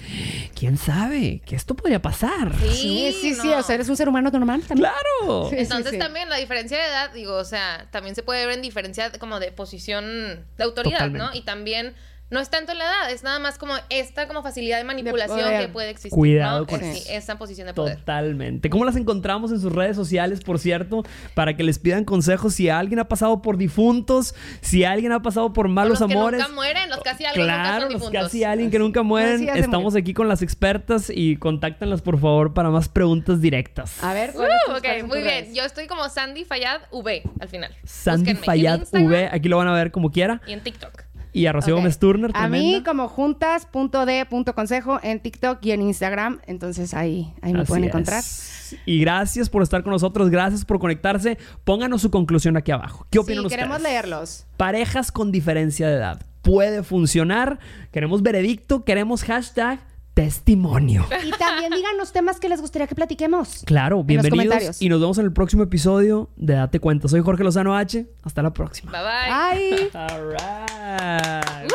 ¿quién sabe? Que esto podría pasar. Sí, sí, sí. O sea, eres un ser humano normal también. ¡Claro! Entonces también la diferencia de edad, digo, o sea, también se puede ver en diferencia como de posición de autoridad, ¿no? Y también no es tanto la edad, es nada más como esta como facilidad de manipulación que puede existir. Cuidado con esa posición de poder. Totalmente. ¿Cómo las encontramos en sus redes sociales, por cierto? Para que les pidan consejos si alguien ha pasado por difuntos, si alguien ha pasado por malos los que amores. Nunca mueren, los casi alguien claro, los casi alguien que nunca mueren. Estamos aquí con las expertas y contáctanlas por favor para más preguntas directas. A ver, uh, ok, muy bien. Yo estoy como Sandy Fayad V al final. Sandy Fayad V, aquí lo van a ver como quiera. Y en TikTok. Y a Rocío Gómez Turner. A mí como juntas.d.consejo en TikTok y en Instagram. Entonces ahí, ahí me pueden encontrar. Y gracias por estar con nosotros, gracias por conectarse. Pónganos su conclusión aquí abajo. ¿Qué opinan sí, queremos leerlos. Parejas con diferencia de edad. ¿Puede funcionar? Queremos veredicto, queremos hashtag testimonio. Y también díganos temas que les gustaría que platiquemos. Claro, bienvenidos. Y nos vemos en el próximo episodio de Date Cuenta. Soy Jorge Lozano H. Hasta la próxima. Bye bye. Bye. All right.